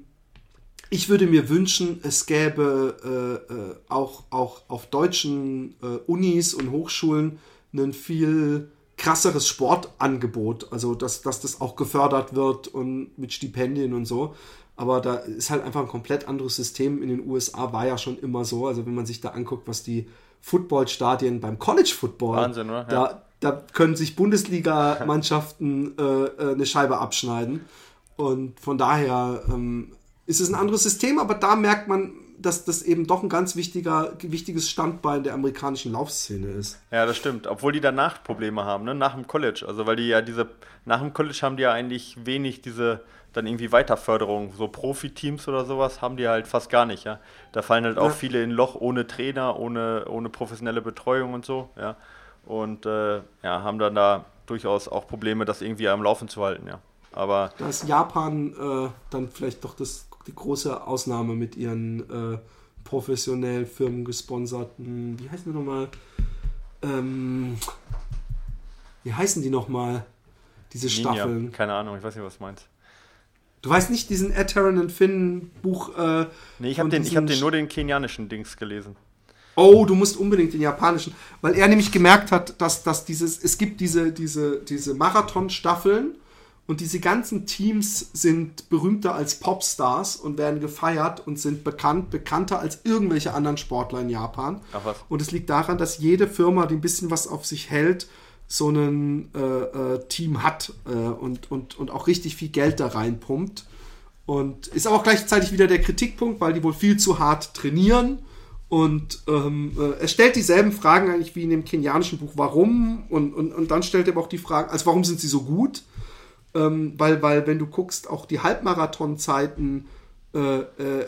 Speaker 1: ich würde mir wünschen, es gäbe äh, äh, auch, auch auf deutschen äh, Unis und Hochschulen ein viel krasseres Sportangebot. Also, dass, dass das auch gefördert wird und mit Stipendien und so. Aber da ist halt einfach ein komplett anderes System. In den USA war ja schon immer so. Also, wenn man sich da anguckt, was die Footballstadien beim College Football,
Speaker 11: Wahnsinn, oder?
Speaker 1: Da, da können sich Bundesliga-Mannschaften äh, äh, eine Scheibe abschneiden. Und von daher ähm, ist es ein anderes System, aber da merkt man, dass das eben doch ein ganz wichtiger, wichtiges Standbein der amerikanischen Laufszene ist.
Speaker 11: Ja, das stimmt. Obwohl die danach Probleme haben, ne? nach dem College. Also weil die ja diese, nach dem College haben die ja eigentlich wenig diese dann irgendwie Weiterförderung. So Profiteams oder sowas haben die halt fast gar nicht, ja. Da fallen halt auch
Speaker 1: Ja.
Speaker 11: viele in ein Loch ohne Trainer, ohne, ohne professionelle Betreuung und so, ja. Und äh, ja, haben dann da durchaus auch Probleme, das irgendwie am Laufen zu halten, ja. Aber
Speaker 1: Da ist Japan äh, dann vielleicht doch das, die große Ausnahme mit ihren äh, professionell firmengesponserten, wie heißen die nochmal? Ähm, wie heißen die nochmal? Diese
Speaker 11: Ninja,
Speaker 1: Staffeln.
Speaker 11: keine Ahnung, ich weiß nicht, was du meinst.
Speaker 1: Du weißt nicht diesen Ed Taran and Finn Buch? Äh,
Speaker 11: Nee, ich habe den, ich hab den nur den kenianischen Dings gelesen.
Speaker 1: Oh, du musst unbedingt den japanischen, weil er nämlich gemerkt hat, dass, dass dieses, es gibt diese, diese, diese Marathon-Staffeln und diese ganzen Teams sind berühmter als Popstars und werden gefeiert und sind bekannt, bekannter als irgendwelche anderen Sportler in Japan. Und es liegt daran, dass jede Firma, die ein bisschen was auf sich hält, so ein äh, äh, Team hat äh, und, und, und auch richtig viel Geld da reinpumpt. Und ist aber auch gleichzeitig wieder der Kritikpunkt, weil die wohl viel zu hart trainieren. Und ähm, äh, er stellt dieselben Fragen eigentlich wie in dem kenianischen Buch, warum? Und, und, und dann stellt er aber auch die Frage, also warum sind sie so gut? Ähm, weil, weil, wenn du guckst, auch die Halbmarathonzeiten äh, äh,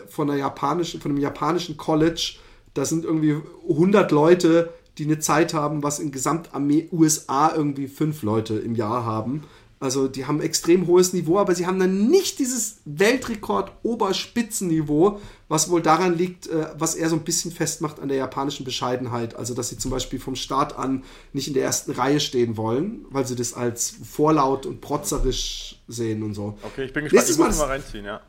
Speaker 1: von, der japanischen, von einem japanischen College, da sind irgendwie 100 Leute, die eine Zeit haben, was in Gesamtarmee USA irgendwie fünf Leute im Jahr haben. Also die haben extrem hohes Niveau, aber sie haben dann nicht dieses Weltrekord-Oberspitzenniveau, was wohl daran liegt, äh, was er so ein bisschen festmacht an der japanischen Bescheidenheit. Also dass sie zum Beispiel vom Start an nicht in der ersten Reihe stehen wollen, weil sie das als vorlaut und protzerisch sehen und so.
Speaker 11: Okay, ich bin gespannt,
Speaker 1: Nächstes
Speaker 11: ich muss
Speaker 1: Mal
Speaker 11: mal reinziehen, ja.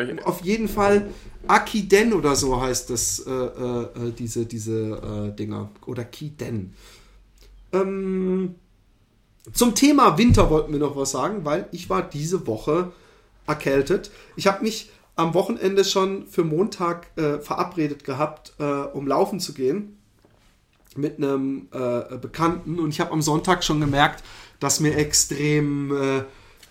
Speaker 11: Ich,
Speaker 1: auf jeden Fall Akiden oder so heißt das, äh, äh, äh, diese, diese äh, Dinger. Oder Kiden. Ähm, zum Thema Winter wollten wir noch was sagen, weil ich war diese Woche erkältet. Ich habe mich am Wochenende schon für Montag äh, verabredet gehabt, äh, um laufen zu gehen mit einem äh, Bekannten. Und ich habe am Sonntag schon gemerkt, dass mir extrem äh,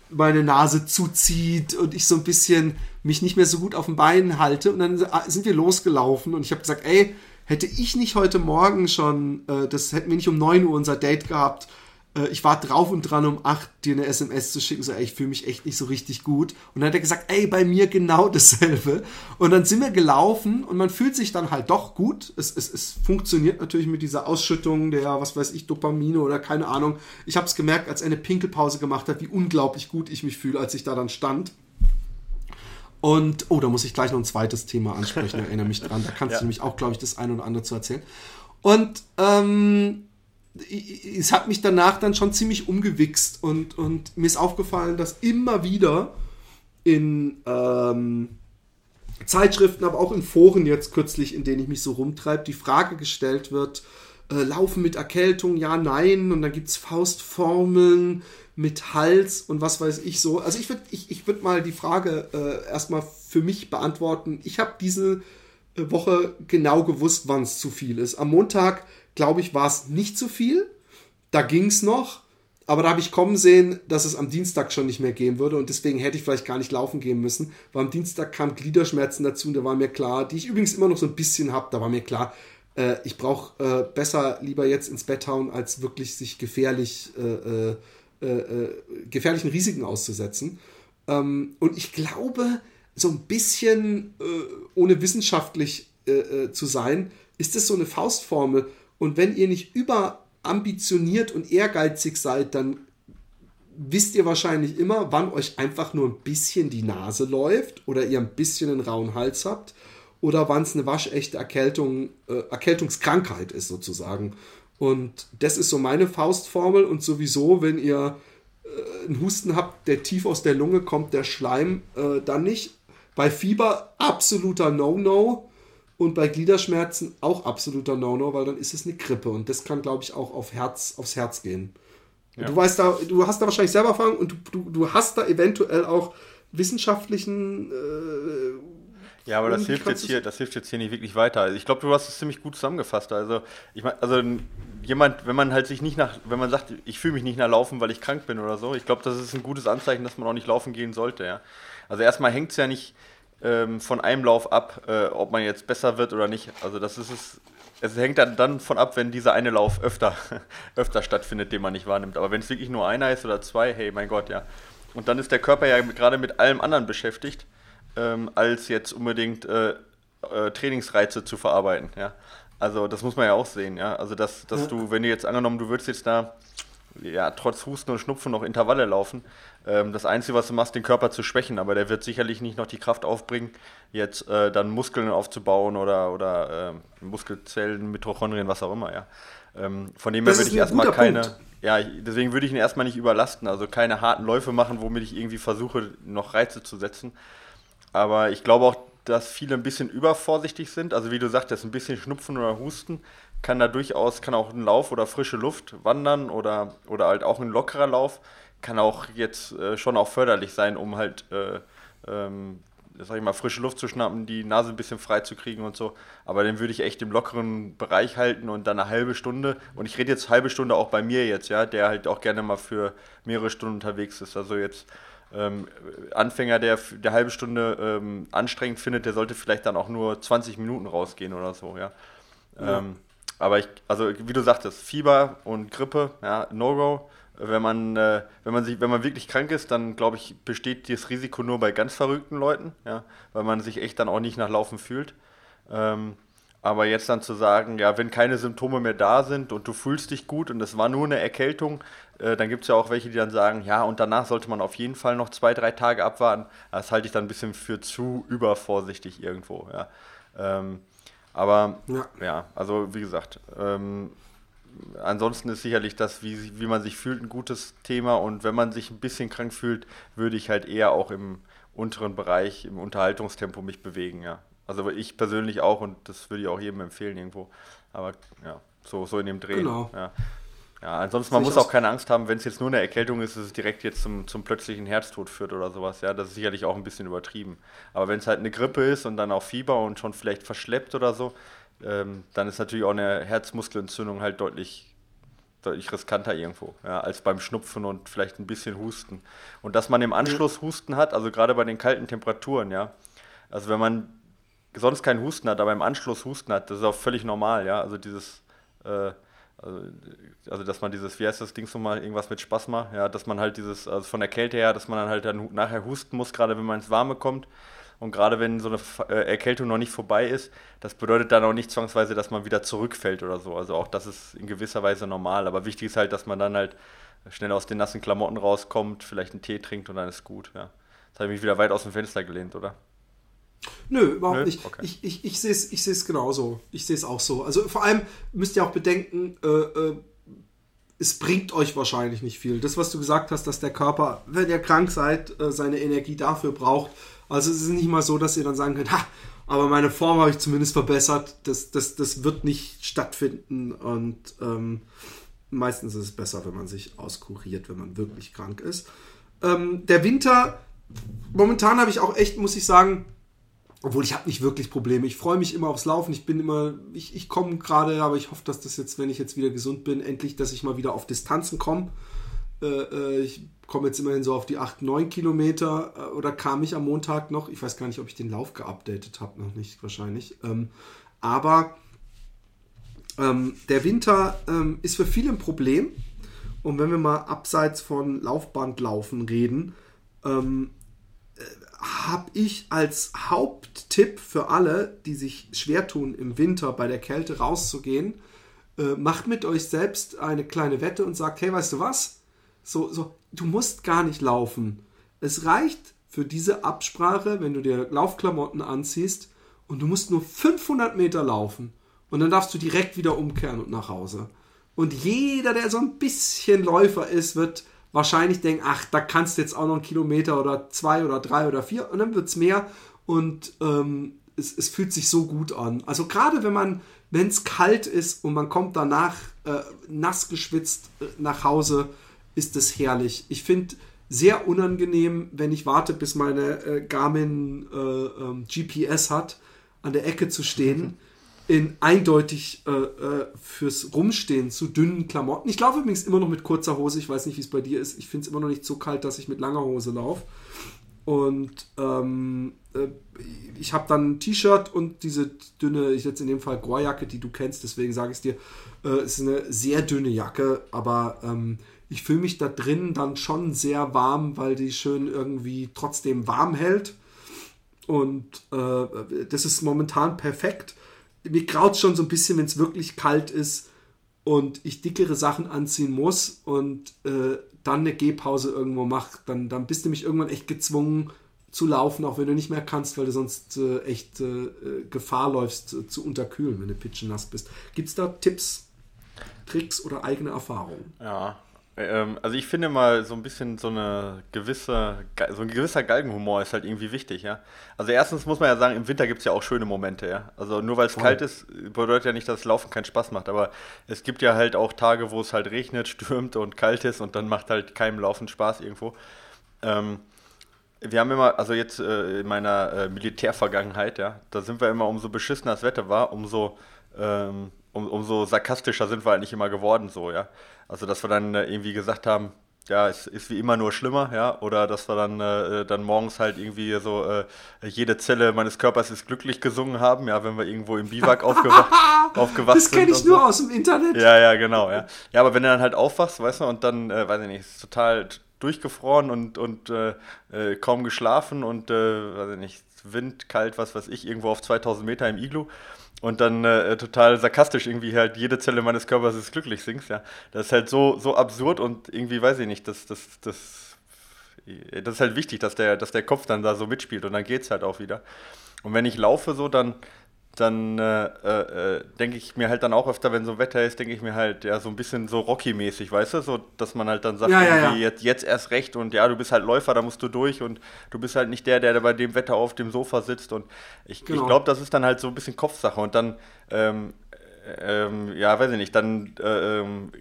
Speaker 1: meine Nase zuzieht und ich so ein bisschen mich nicht mehr so gut auf den Beinen halte. Und dann sind wir losgelaufen und ich habe gesagt, ey, hätte ich nicht heute Morgen schon, äh, das hätten wir nicht um 9 Uhr unser Date gehabt, äh, ich war drauf und dran, um 8 dir eine SMS zu schicken, so, ey, ich fühle mich echt nicht so richtig gut. Und dann hat er gesagt, ey, bei mir genau [LAUGHS] dasselbe. Und dann sind wir gelaufen und man fühlt sich dann halt doch gut. Es, es, es funktioniert natürlich mit dieser Ausschüttung der, was weiß ich, Dopamine oder keine Ahnung. Ich habe es gemerkt, als er eine Pinkelpause gemacht hat, wie unglaublich gut ich mich fühle, als ich da dann stand. Und, oh, da muss ich gleich noch ein zweites Thema ansprechen, erinnere mich dran. Da kannst [LAUGHS]
Speaker 11: Ja.
Speaker 1: du nämlich auch, glaube ich, das eine oder andere zu erzählen. Und ähm, es hat mich danach dann schon ziemlich umgewichst und, und mir ist aufgefallen, dass immer wieder in ähm, Zeitschriften, aber auch in Foren jetzt kürzlich, in denen ich mich so rumtreibe, die Frage gestellt wird, äh, Laufen mit Erkältung, ja, nein, und dann gibt es Faustformeln mit Hals und was weiß ich so. Also ich würde ich, ich würd mal die Frage äh, erstmal für mich beantworten. Ich habe diese äh, Woche genau gewusst, wann es zu viel ist. Am Montag, glaube ich, war es nicht zu viel. Da ging es noch. Aber da habe ich kommen sehen, dass es am Dienstag schon nicht mehr gehen würde und deswegen hätte ich vielleicht gar nicht laufen gehen müssen, weil am Dienstag kamen Gliederschmerzen dazu und da war mir klar, die ich übrigens immer noch so ein bisschen habe, da war mir klar, äh, ich brauche äh, besser lieber jetzt ins Bett hauen, als wirklich sich gefährlich, äh, äh, äh, äh, gefährlichen Risiken auszusetzen. Ähm, und ich glaube, so ein bisschen, äh, ohne wissenschaftlich zu sein, ist das so eine Faustformel. Und wenn ihr nicht überambitioniert und ehrgeizig seid, dann wisst ihr wahrscheinlich immer, wann euch einfach nur ein bisschen die Nase läuft oder ihr ein bisschen einen rauen Hals habt oder wann es eine waschechte Erkältung, äh, Erkältungskrankheit ist sozusagen. Und das ist so meine Faustformel und sowieso, wenn ihr äh, einen Husten habt, der tief aus der Lunge kommt, der Schleim, äh, dann nicht. Bei Fieber absoluter No-No und bei Gliederschmerzen auch absoluter No-No, weil dann ist es eine Grippe und das kann, glaube ich, auch auf Herz, aufs Herz gehen.
Speaker 11: Ja.
Speaker 1: Du weißt da, du hast da wahrscheinlich selber Erfahrung und du, du, du hast da eventuell auch wissenschaftlichen äh,
Speaker 11: Ja, aber das hilft jetzt hier, das hilft jetzt hier nicht wirklich weiter. Also ich glaube, du hast es ziemlich gut zusammengefasst. Also ich meine, also jemand, wenn man halt sich nicht nach, wenn man sagt, ich fühle mich nicht nach Laufen, weil ich krank bin oder so, ich glaube, das ist ein gutes Anzeichen, dass man auch nicht laufen gehen sollte. Ja. Also erstmal hängt es ja nicht ähm, von einem Lauf ab, äh, ob man jetzt besser wird oder nicht. Also das ist es. Es hängt dann, dann von ab, wenn dieser eine Lauf öfter, [LAUGHS] öfter stattfindet, den man nicht wahrnimmt. Aber wenn es wirklich nur einer ist oder zwei, hey, mein Gott, ja. Und dann ist der Körper ja gerade mit allem anderen beschäftigt, ähm, als jetzt unbedingt äh, äh, Trainingsreize zu verarbeiten, ja. Also das muss man ja auch sehen, ja. Also dass, dass ja. du, wenn du jetzt angenommen, du würdest jetzt da ja, trotz Husten und Schnupfen noch Intervalle laufen. Ähm, das Einzige, was du machst, den Körper zu schwächen, aber der wird sicherlich nicht noch die Kraft aufbringen, jetzt äh, dann Muskeln aufzubauen oder, oder äh, Muskelzellen, Mitochondrien, was auch immer, ja. Ähm, von dem her würde ich erstmal keine, Punkt. ja, deswegen würde ich ihn erstmal nicht überlasten, also keine harten Läufe machen, womit ich irgendwie versuche, noch Reize zu setzen. Aber ich glaube auch, dass viele ein bisschen übervorsichtig sind. Also wie du sagtest, ein bisschen Schnupfen oder Husten kann da durchaus, kann auch ein Lauf oder frische Luft wandern oder, oder halt auch ein lockerer Lauf, kann auch jetzt äh, schon auch förderlich sein, um halt, äh, ähm, sag ich mal, frische Luft zu schnappen, die Nase ein bisschen frei zu kriegen und so. Aber den würde ich echt im lockeren Bereich halten und dann eine halbe Stunde. Und ich rede jetzt halbe Stunde auch bei mir jetzt, ja, der halt auch gerne mal für mehrere Stunden unterwegs ist. Also jetzt ähm, Anfänger, der der halbe Stunde ähm, anstrengend findet, der sollte vielleicht dann auch nur 20 Minuten rausgehen oder so, ja. ja. Ähm, aber ich, also wie du sagtest, Fieber und Grippe, ja, No-Go. Wenn man, äh, wenn man sich, wenn man wirklich krank ist, dann glaube ich, besteht das Risiko nur bei ganz verrückten Leuten, ja, weil man sich echt dann auch nicht nach Laufen fühlt. Ähm, aber jetzt dann zu sagen, ja, wenn keine Symptome mehr da sind und du fühlst dich gut und es war nur eine Erkältung, äh, dann gibt es ja auch welche, die dann sagen, ja, und danach sollte man auf jeden Fall noch zwei, drei Tage abwarten. Das halte ich dann ein bisschen für zu übervorsichtig irgendwo, ja. Ähm, aber ja. ja, also wie gesagt, ähm, ansonsten ist sicherlich das, wie, wie man sich fühlt, ein gutes Thema. Und wenn man sich ein bisschen krank fühlt, würde ich halt eher auch im unteren Bereich, im Unterhaltungstempo mich bewegen, ja. Also ich persönlich auch und das würde ich auch jedem empfehlen irgendwo. Aber ja, so, so in dem Dreh. Genau. Ja. Ja, ansonsten, man muss auch keine Angst haben, wenn es jetzt nur eine Erkältung ist, dass es direkt jetzt zum, zum plötzlichen Herztod führt oder sowas. Ja, das ist sicherlich auch ein bisschen übertrieben. Aber wenn es halt eine Grippe ist und dann auch Fieber und schon vielleicht verschleppt oder so, ähm, dann ist natürlich auch eine Herzmuskelentzündung halt deutlich, deutlich riskanter irgendwo, ja, als beim Schnupfen und vielleicht ein bisschen Husten. Und dass man im Anschluss Husten hat, also gerade bei den kalten Temperaturen, ja. Also wenn man sonst keinen Husten hat, aber im Anschluss Husten hat, das ist auch völlig normal, ja. Also dieses äh, also, also, dass man dieses, wie heißt das Ding so mal, irgendwas mit Spasma, ja, dass man halt dieses, also von der Kälte her, dass man dann halt dann nachher husten muss, gerade wenn man ins Warme kommt. Und gerade wenn so eine äh, Erkältung noch nicht vorbei ist, das bedeutet dann auch nicht zwangsweise, dass man wieder zurückfällt oder so. Also auch das ist in gewisser Weise normal. Aber wichtig ist halt, dass man dann halt schnell aus den nassen Klamotten rauskommt, vielleicht einen Tee trinkt und dann ist gut. Ja. Jetzt habe ich mich wieder weit aus dem Fenster gelehnt, oder?
Speaker 1: Nö, überhaupt Nö? nicht. Okay. Ich, ich, ich sehe es ich genauso. Ich sehe es auch so. Also vor allem müsst ihr auch bedenken, äh, äh, es bringt euch wahrscheinlich nicht viel. Das, was du gesagt hast, dass der Körper, wenn ihr krank seid, äh, seine Energie dafür braucht. Also es ist nicht mal so, dass ihr dann sagen könnt, ha, aber meine Form habe ich zumindest verbessert. Das, das, das wird nicht stattfinden und ähm, meistens ist es besser, wenn man sich auskuriert, wenn man wirklich krank ist. Ähm, der Winter, momentan habe ich auch echt, muss ich sagen, obwohl ich habe nicht wirklich Probleme. Ich freue mich immer aufs Laufen. Ich bin immer, ich, ich komme gerade, aber ich hoffe, dass das jetzt, wenn ich jetzt wieder gesund bin, endlich, dass ich mal wieder auf Distanzen komme. Äh, äh, ich komme jetzt immerhin so auf die 8, 9 Kilometer äh, oder kam ich am Montag noch. Ich weiß gar nicht, ob ich den Lauf geupdatet habe, noch nicht wahrscheinlich. Ähm, aber ähm, der Winter ähm, ist für viele ein Problem. Und wenn wir mal abseits von Laufbandlaufen reden, ähm, habe ich als Haupttipp für alle, die sich schwer tun, im Winter bei der Kälte rauszugehen, äh, macht mit euch selbst eine kleine Wette und sagt, hey, weißt du was? So, so, du musst gar nicht laufen. Es reicht für diese Absprache, wenn du dir Laufklamotten anziehst und du musst nur 500 Meter laufen und dann darfst du direkt wieder umkehren und nach Hause. Und jeder, der so ein bisschen Läufer ist, wird wahrscheinlich denken, ach, da kannst du jetzt auch noch einen Kilometer oder zwei oder drei oder vier und dann wird es mehr und ähm, es, es, fühlt sich so gut an. Also gerade wenn man, wenn es kalt ist und man kommt danach äh, nass geschwitzt äh, nach Hause, ist es herrlich. Ich finde sehr unangenehm, wenn ich warte, bis meine äh, Garmin äh, ähm, GPS hat, an der Ecke zu stehen. [LAUGHS] in eindeutig äh, äh, fürs Rumstehen zu dünnen Klamotten. Ich laufe übrigens immer noch mit kurzer Hose. Ich weiß nicht, wie es bei dir ist. Ich finde es immer noch nicht so kalt, dass ich mit langer Hose laufe. Und ähm, äh, ich habe dann ein T-Shirt und diese dünne, ich jetzt in dem Fall Gorjacke, die du kennst, deswegen sage ich es dir, äh, ist eine sehr dünne Jacke, aber ähm, ich fühle mich da drin dann schon sehr warm, weil die schön irgendwie trotzdem warm hält. Und äh, das ist momentan perfekt. Mir graut schon so ein bisschen, wenn es wirklich kalt ist und ich dickere Sachen anziehen muss und äh, dann eine Gehpause irgendwo mache, dann, dann bist du mich irgendwann echt gezwungen zu laufen, auch wenn du nicht mehr kannst, weil du sonst äh, echt äh, Gefahr läufst äh, zu unterkühlen, wenn du pitchennass bist. Gibt es da Tipps, Tricks oder eigene Erfahrungen?
Speaker 11: Ja, ähm, also ich finde mal so ein bisschen so eine gewisse, so ein gewisser Galgenhumor ist halt irgendwie wichtig, ja. Also erstens muss man ja sagen, im Winter gibt es ja auch schöne Momente, ja. Also nur weil es kalt ist, bedeutet ja nicht, dass Laufen keinen Spaß macht, aber es gibt ja halt auch Tage, wo es halt regnet, [LAUGHS] stürmt und kalt ist und dann macht halt keinem Laufen Spaß irgendwo. Ähm, wir haben immer, also jetzt äh, in meiner äh, Militärvergangenheit, ja, da sind wir immer, umso beschissener das Wetter war, umso, ähm, um, umso sarkastischer sind wir eigentlich immer geworden, so, ja. Also, dass wir dann äh, irgendwie gesagt haben, ja, es ist wie immer nur schlimmer, ja, oder dass wir dann, äh, dann morgens halt irgendwie so äh, jede Zelle meines Körpers ist glücklich gesungen haben, ja, wenn wir irgendwo im Biwak [LAUGHS] aufgewacht, aufgewacht
Speaker 1: das
Speaker 11: sind.
Speaker 1: Das kenne ich
Speaker 11: so.
Speaker 1: nur aus dem Internet.
Speaker 11: Ja, ja, genau, ja. Ja, aber wenn du dann halt aufwachst, weißt du, und dann, äh, weiß ich nicht, ist total durchgefroren und, und äh, äh, kaum geschlafen und, äh, weiß ich nicht, Wind, kalt, was weiß ich, irgendwo auf 2000 Meter im Iglu und dann äh, total sarkastisch irgendwie halt jede Zelle meines Körpers ist glücklich singst, ja. Das ist halt so, so absurd und irgendwie weiß ich nicht, das, das, das, das ist halt wichtig, dass der, dass der Kopf dann da so mitspielt und dann geht's halt auch wieder. Und wenn ich laufe so, dann, dann äh, äh, denke ich mir halt dann auch öfter, wenn so Wetter ist, denke ich mir halt, ja, so ein bisschen so Rocky-mäßig, weißt du, so, dass man halt dann sagt,
Speaker 1: Ja, ja, ja.
Speaker 11: Jetzt, jetzt erst recht und ja, du bist halt Läufer, da musst du durch und du bist halt nicht der, der bei dem Wetter auf dem Sofa sitzt und ich,
Speaker 1: Genau.
Speaker 11: ich glaube, das ist dann halt so ein bisschen Kopfsache und dann, ähm, ähm, ja, weiß ich nicht, dann, äh, ähm,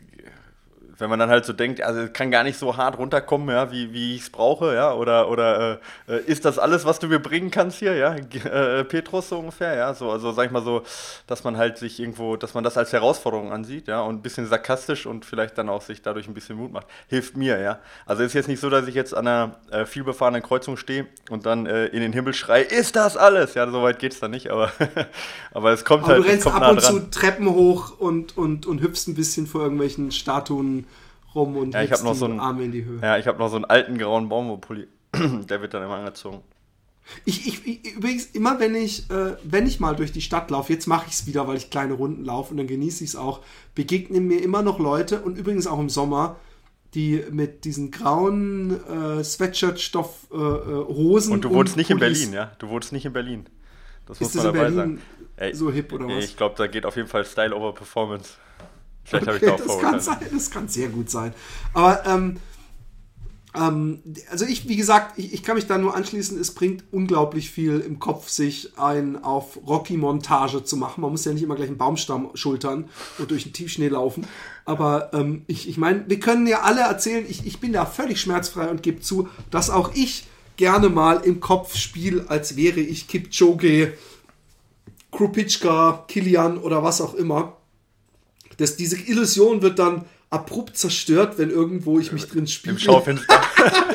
Speaker 11: wenn man dann halt so denkt, also es kann gar nicht so hart runterkommen, ja, wie, wie ich es brauche, ja, oder, oder äh, äh, ist das alles, was du mir bringen kannst hier, ja, G- äh, Petrus so ungefähr, ja, so, also sag ich mal so, dass man halt sich irgendwo, dass man das als Herausforderung ansieht, ja, und ein bisschen sarkastisch und vielleicht dann auch sich dadurch ein bisschen Mut macht, hilft mir, ja. Also ist jetzt nicht so, dass ich jetzt an einer äh, vielbefahrenen Kreuzung stehe und dann äh, in den Himmel schrei, ist das alles? Ja, so weit geht's dann nicht, aber, [LAUGHS] aber es kommt
Speaker 1: Aber
Speaker 11: halt,
Speaker 1: du
Speaker 11: es
Speaker 1: rennst ab
Speaker 11: nah
Speaker 1: und
Speaker 11: dran.
Speaker 1: zu Treppen hoch und, und, und hüpfst ein bisschen vor irgendwelchen Statuen rum und
Speaker 11: Ja, ich noch so einen,
Speaker 1: Arme in die Höhe.
Speaker 11: ja, ich habe noch so einen alten grauen Baumwollpulli, [CLEARS THROAT] der wird dann immer angezogen.
Speaker 1: Ich, ich, ich, übrigens, immer wenn ich, äh, wenn ich mal durch die Stadt laufe, jetzt mache ich es wieder, weil ich kleine Runden laufe und dann genieße ich es auch, begegnen mir immer noch Leute und übrigens auch im Sommer, die mit diesen grauen äh, Sweatshirt-Stoff-Hosen
Speaker 11: Und du wohnst nicht in
Speaker 1: Pullis-
Speaker 11: Berlin, ja? Du wohnst nicht in Berlin. Das
Speaker 1: Ist
Speaker 11: muss
Speaker 1: das
Speaker 11: man
Speaker 1: in
Speaker 11: dabei
Speaker 1: Berlin
Speaker 11: sagen. Ey,
Speaker 1: so hip oder was?
Speaker 11: Ich glaube, da geht auf jeden Fall Style over Performance. Vielleicht habe ich
Speaker 1: Okay,
Speaker 11: da auch
Speaker 1: das kann sein, das kann sehr gut sein. Aber ähm, ähm, also ich, wie gesagt, ich, ich kann mich da nur anschließen, es bringt unglaublich viel im Kopf, sich ein auf Rocky-Montage zu machen. Man muss ja nicht immer gleich einen Baumstamm schultern und durch den Tiefschnee laufen. Aber ähm, ich, ich meine, wir können ja alle erzählen, ich, ich bin da völlig schmerzfrei und gebe zu, dass auch ich gerne mal im Kopf spiele, als wäre ich Kipchoge, Krupitschka, Kilian oder was auch immer. Das, diese Illusion wird dann abrupt zerstört, wenn irgendwo ich mich drin spiele.
Speaker 11: Im Schaufenster. [LAUGHS]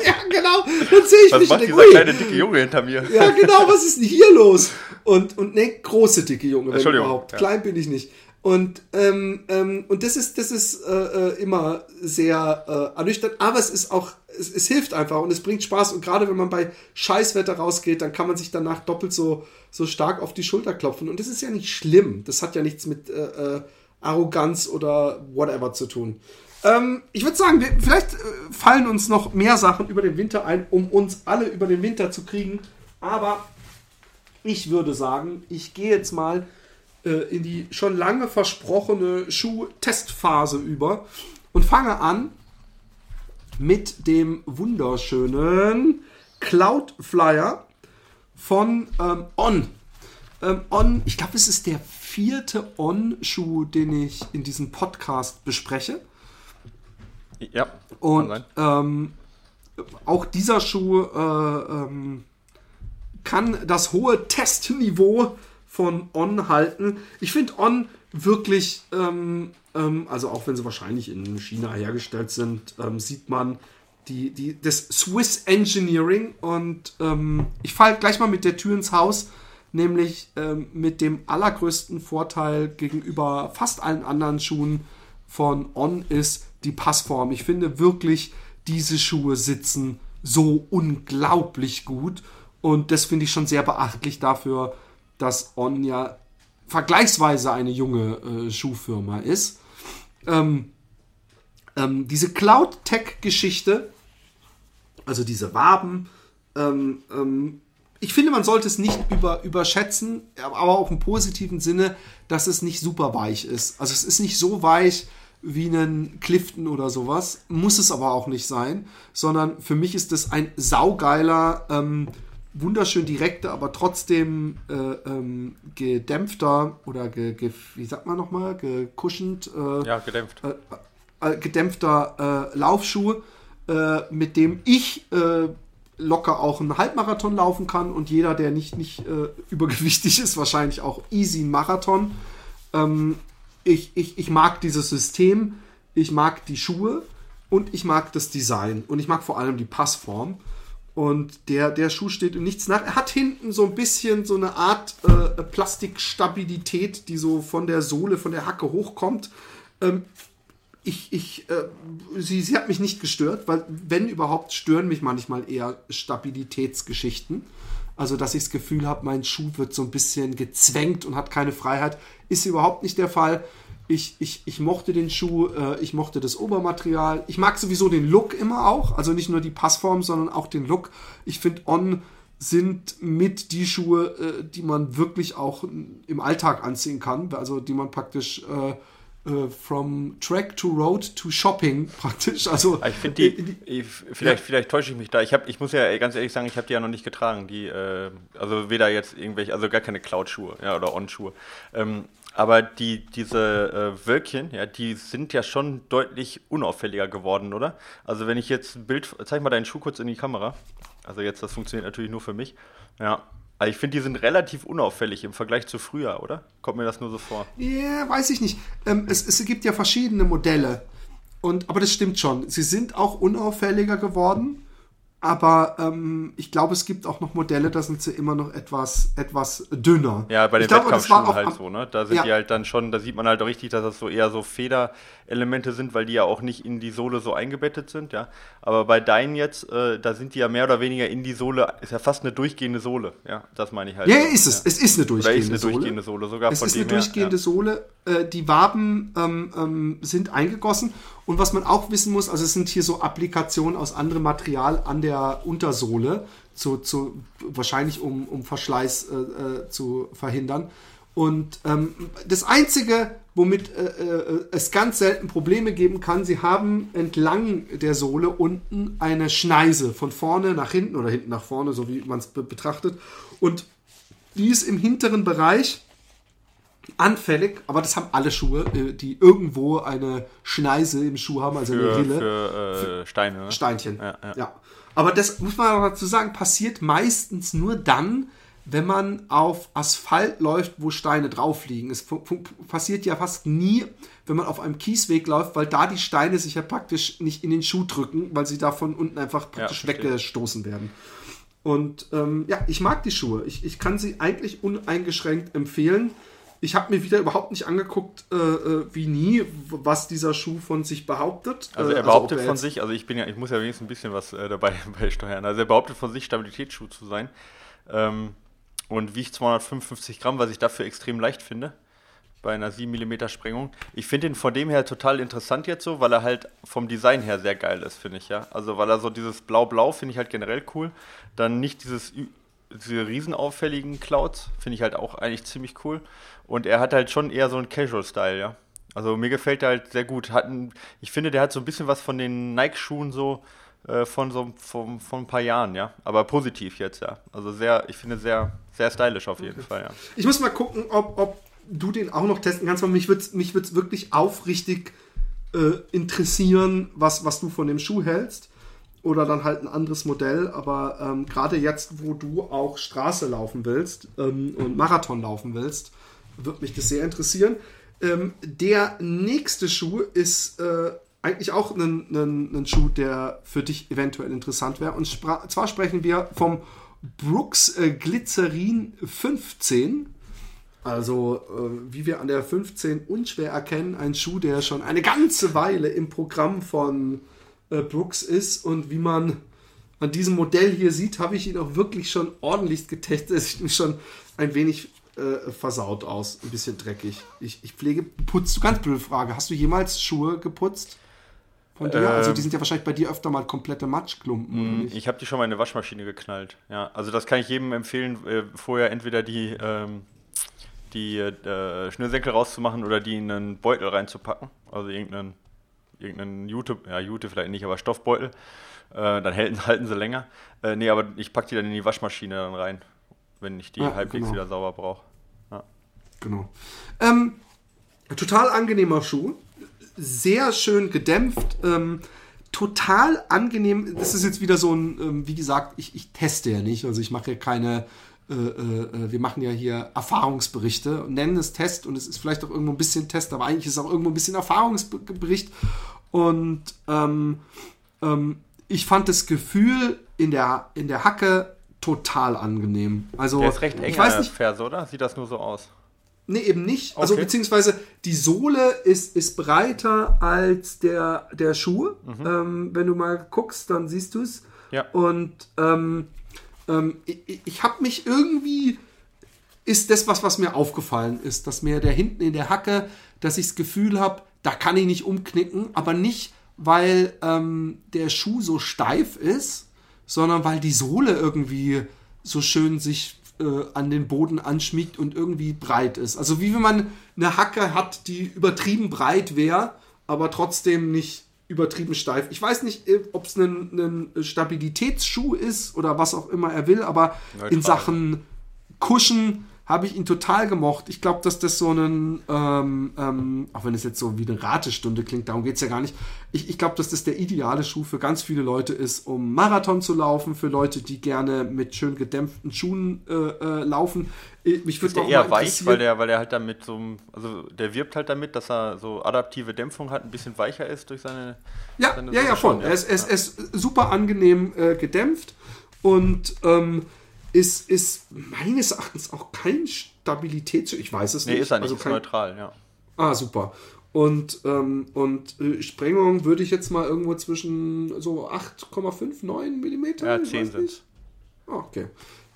Speaker 1: ja, genau. Dann sehe ich
Speaker 11: Was
Speaker 1: mich
Speaker 11: macht
Speaker 1: und
Speaker 11: dieser
Speaker 1: denk, ui,
Speaker 11: kleine dicke Junge hinter mir?
Speaker 1: Ja, genau, was ist denn hier los? Und, und ne, große dicke Junge, wenn überhaupt.
Speaker 11: ja.
Speaker 1: Klein bin ich nicht. Und, ähm, ähm, und das ist, das ist äh, äh, immer sehr äh, ernüchternd, aber es ist auch, es, es hilft einfach und es bringt Spaß. Und gerade wenn man bei Scheißwetter rausgeht, dann kann man sich danach doppelt so, so stark auf die Schulter klopfen. Und das ist ja nicht schlimm. Das hat ja nichts mit äh, äh, Arroganz oder whatever zu tun. Ähm, ich würde sagen, wir, vielleicht äh, fallen uns noch mehr Sachen über den Winter ein, um uns alle über den Winter zu kriegen. Aber ich würde sagen, ich gehe jetzt mal äh, in die schon lange versprochene Schuh-Testphase über und fange an mit dem wunderschönen Cloud Flyer von ähm, On. Ähm, On, ich glaube, es ist der vierte On-Schuh, den ich in diesem Podcast bespreche.
Speaker 11: Ja,
Speaker 1: Und ähm, auch dieser Schuh äh, ähm, kann das hohe Testniveau von On halten. Ich finde On wirklich, ähm, ähm, also auch wenn sie wahrscheinlich in China hergestellt sind, ähm, sieht man die, die, das Swiss Engineering. Und ähm, ich falle gleich mal mit der Tür ins Haus, nämlich ähm, mit dem allergrößten Vorteil gegenüber fast allen anderen Schuhen von On ist die Passform. Ich finde wirklich, diese Schuhe sitzen so unglaublich gut. Und das finde ich schon sehr beachtlich dafür, dass On ja vergleichsweise eine junge äh, Schuhfirma ist. Ähm, ähm, diese Cloud-Tech-Geschichte, also diese Waben, ähm, ähm, ich finde, man sollte es nicht über, überschätzen, aber auch im positiven Sinne, dass es nicht super weich ist. Also es ist nicht so weich wie einen Clifton oder sowas, muss es aber auch nicht sein, sondern für mich ist es ein saugeiler, ähm, wunderschön direkter, aber trotzdem äh, ähm, gedämpfter oder ge, ge, wie sagt man nochmal, gekuschend. Äh,
Speaker 11: ja, gedämpft.
Speaker 1: Äh, äh gedämpfter äh, Laufschuh, äh, mit dem ich locker auch einen Halbmarathon laufen kann und jeder, der nicht, nicht übergewichtig ist, wahrscheinlich auch easy einen Marathon. Ähm, ich, ich, ich mag dieses System, ich mag die Schuhe und ich mag das Design und ich mag vor allem die Passform. Und der, der Schuh steht in nichts nach. Er hat hinten so ein bisschen so eine Art äh, Plastikstabilität, die so von der Sohle, von der Hacke hochkommt. Ähm, ich, ich, äh, sie, sie hat mich nicht gestört, weil wenn überhaupt stören mich manchmal eher Stabilitätsgeschichten. Also, dass ich das Gefühl habe, mein Schuh wird so ein bisschen gezwängt und hat keine Freiheit, ist überhaupt nicht der Fall. Ich, ich, ich mochte den Schuh, äh, ich mochte das Obermaterial. Ich mag sowieso den Look immer auch. Also nicht nur die Passform, sondern auch den Look. Ich finde, On sind mit die Schuhe, äh, die man wirklich auch im Alltag anziehen kann. Also die man praktisch äh, äh from Track to Road to Shopping [LAUGHS] praktisch. Also
Speaker 11: ich finde die, die, vielleicht, ja. vielleicht täusche ich mich da. Ich habe, ich muss ja ganz ehrlich sagen, ich habe die ja noch nicht getragen. Die, äh, also weder jetzt irgendwelche, also gar keine Cloud-Schuhe, ja, oder On-Schuhe. Ähm, aber die, diese äh, Wölkchen, ja, die sind ja schon deutlich unauffälliger geworden, oder? Also wenn ich jetzt ein Bild, zeig mal deinen Schuh kurz in die Kamera. Also jetzt, das funktioniert natürlich nur für mich. Ja. Also ich finde, die sind relativ unauffällig im Vergleich zu früher, oder? Kommt mir das nur so vor?
Speaker 1: Ja, yeah, weiß ich nicht. Ähm, es, es gibt ja verschiedene Modelle. Und, aber das stimmt schon. Sie sind auch unauffälliger geworden. Aber ähm, ich glaube, es gibt auch noch Modelle, da sind sie immer noch etwas, etwas dünner.
Speaker 11: Ja, bei den Wettkampfschuhen halt so, ne? Da sind
Speaker 1: ja.
Speaker 11: die halt dann schon, da sieht man halt richtig, dass das so eher so Federelemente sind, weil die ja auch nicht in die Sohle so eingebettet sind, ja. Aber bei deinen jetzt, äh, da sind die ja mehr oder weniger in die Sohle, ist ja fast eine durchgehende Sohle, ja. Das meine ich halt.
Speaker 1: Ja, so, ist es. Ja. Es ist eine durchgehende
Speaker 11: Sohle. ist eine durchgehende Sohle, sogar
Speaker 1: es
Speaker 11: von
Speaker 1: ist eine durchgehende her, Sohle. Äh, die Waben ähm, ähm, sind eingegossen und was man auch wissen muss, also es sind hier so Applikationen aus anderem Material an der Untersohle, zu, zu, wahrscheinlich um, um Verschleiß äh, äh, zu verhindern. Und ähm, das Einzige, womit äh, äh, es ganz selten Probleme geben kann, sie haben entlang der Sohle unten eine Schneise von vorne nach hinten oder hinten nach vorne, so wie man es be betrachtet. Und die ist im hinteren Bereich anfällig, aber das haben alle Schuhe, äh, die irgendwo eine Schneise im Schuh haben, also
Speaker 11: für,
Speaker 1: eine Rille.
Speaker 11: Für, äh, für Steine. Ne?
Speaker 1: Steinchen. Ja, ja. ja, Aber das muss man auch dazu sagen, passiert meistens nur dann, wenn man auf Asphalt läuft, wo Steine drauf liegen. Es passiert ja fast nie, wenn man auf einem Kiesweg läuft, weil da die Steine sich ja praktisch nicht in den Schuh drücken, weil sie da von unten einfach praktisch ja, weggestoßen werden. Und ähm, ja, ich mag die Schuhe. Ich, ich kann sie eigentlich uneingeschränkt empfehlen. Ich habe mir wieder überhaupt nicht angeguckt, äh, äh, wie nie, was dieser Schuh von sich behauptet.
Speaker 11: Also er äh, also behauptet also, er von sich, also ich bin ja, ich muss ja wenigstens ein bisschen was äh, dabei [LAUGHS] beisteuern. Also er behauptet von sich, Stabilitätsschuh zu sein. Ähm, und wiegt 255 Gramm, was ich dafür extrem leicht finde. Bei einer 7 mm Sprengung. Ich finde ihn von dem her total interessant jetzt so, weil er halt vom Design her sehr geil ist, finde ich, ja. Also weil er so dieses Blau-Blau finde ich halt generell cool. Dann nicht dieses diese riesenauffälligen Clouds, finde ich halt auch eigentlich ziemlich cool. Und er hat halt schon eher so einen Casual-Style, ja. Also mir gefällt er halt sehr gut. Hat ein, ich finde, der hat so ein bisschen was von den Nike-Schuhen so äh, von so von, von ein paar Jahren, ja. Aber positiv jetzt, ja. Also sehr, ich finde sehr, sehr stylisch auf jeden okay. Fall, ja.
Speaker 1: Ich muss mal gucken, ob, ob du den auch noch testen kannst, weil mich würde es mich wirklich aufrichtig äh, interessieren, was, was du von dem Schuh hältst oder dann halt ein anderes Modell. Aber ähm, gerade jetzt, wo du auch Straße laufen willst ähm, und Marathon laufen willst, wird mich das sehr interessieren. Ähm, der nächste Schuh ist äh, eigentlich auch ein, Schuh, der für dich eventuell interessant wäre. Und zwar sprechen wir vom Brooks äh, Glycerin 15. Also, äh, wie wir an der 15 unschwer erkennen, ein Schuh, der schon eine ganze Weile im Programm von äh, Brooks ist. Und wie man an diesem Modell hier sieht, habe ich ihn auch wirklich schon ordentlich getestet. [LAUGHS] Es sieht schon ein wenig äh, versaut aus, ein bisschen dreckig. Ich, ich pflege, putzt du, ganz blöde Frage, hast du jemals Schuhe geputzt? Von dir? Ähm, also die sind ja wahrscheinlich bei dir öfter mal komplette Matschklumpen.
Speaker 11: Mm, ich habe die schon mal in eine Waschmaschine geknallt. Ja, also das kann ich jedem empfehlen, äh, vorher entweder die, ähm, die äh, Schnürsenkel rauszumachen oder die in einen Beutel reinzupacken. Also irgendeinen, irgendeinen Jute, ja Jute vielleicht nicht, aber Stoffbeutel. Äh, dann halten, [LAUGHS] halten sie länger. Äh, nee, aber ich packe die dann in die Waschmaschine dann rein, wenn ich die ah, halbwegs genau. wieder sauber brauche. Ja.
Speaker 1: Genau. Ähm, total angenehmer Schuh sehr schön gedämpft. Ähm, total angenehm. Das ist jetzt wieder so ein, ähm, wie gesagt, ich, ich teste ja nicht. Also ich mache ja keine, äh, äh, wir machen ja hier Erfahrungsberichte und nennen es Test und es ist vielleicht auch irgendwo ein bisschen Test, aber eigentlich ist es auch irgendwo ein bisschen Erfahrungsbericht. Und ähm, ähm, ich fand das Gefühl in der, in der Hacke total angenehm. Also,
Speaker 11: der ist recht eng, ich weiß nicht, Ferse, oder? Sieht das nur so aus?
Speaker 1: Nee, eben nicht. Also okay. beziehungsweise die Sohle ist, ist breiter als der, der Schuh. Mhm. Ähm, wenn du mal guckst, dann siehst du es.
Speaker 11: Ja.
Speaker 1: Und ähm, ähm, ich, ich habe mich irgendwie, ist das was, was mir aufgefallen ist, dass mir der hinten in der Hacke, dass ich das Gefühl habe, da kann ich nicht umknicken, aber nicht, weil ähm, der Schuh so steif ist, sondern weil die Sohle irgendwie so schön sich äh, an den Boden anschmiegt und irgendwie breit ist. Also wie wenn man eine Hacke hat, die übertrieben breit wäre, aber trotzdem nicht übertrieben steif. Ich weiß nicht, äh, ob es ein, ein, Stabilitätsschuh ist oder was auch immer er will, aber Neutral. in Sachen Kuschen habe ich ihn total gemocht. Ich glaube, dass das so ein, ähm, ähm, auch wenn es jetzt so wie eine Ratestunde klingt, darum geht es ja gar nicht. Ich, ich glaube, dass das der ideale Schuh für ganz viele Leute ist, um Marathon zu laufen, für Leute, die gerne mit schön gedämpften Schuhen äh, äh, laufen.
Speaker 11: Mich ist der eher weich, weil der, weil der halt damit so, also der wirbt halt damit, dass er so adaptive Dämpfung hat, ein bisschen weicher ist durch seine.
Speaker 1: Ja,
Speaker 11: seine
Speaker 1: ja, ja, voll. Er ist, ja. ist super angenehm äh, gedämpft und ähm, ist, ist meines Erachtens auch kein Stabilitäts... Ich weiß es
Speaker 11: nee,
Speaker 1: nicht.
Speaker 11: Nee, ist er nicht,
Speaker 1: also
Speaker 11: ist kein, neutral, ja.
Speaker 1: Ah, super. Und, ähm, und äh, Sprengung würde ich jetzt mal irgendwo zwischen so 8,5, 9 Millimeter...
Speaker 11: Ja, 10 sind
Speaker 1: ah, Okay.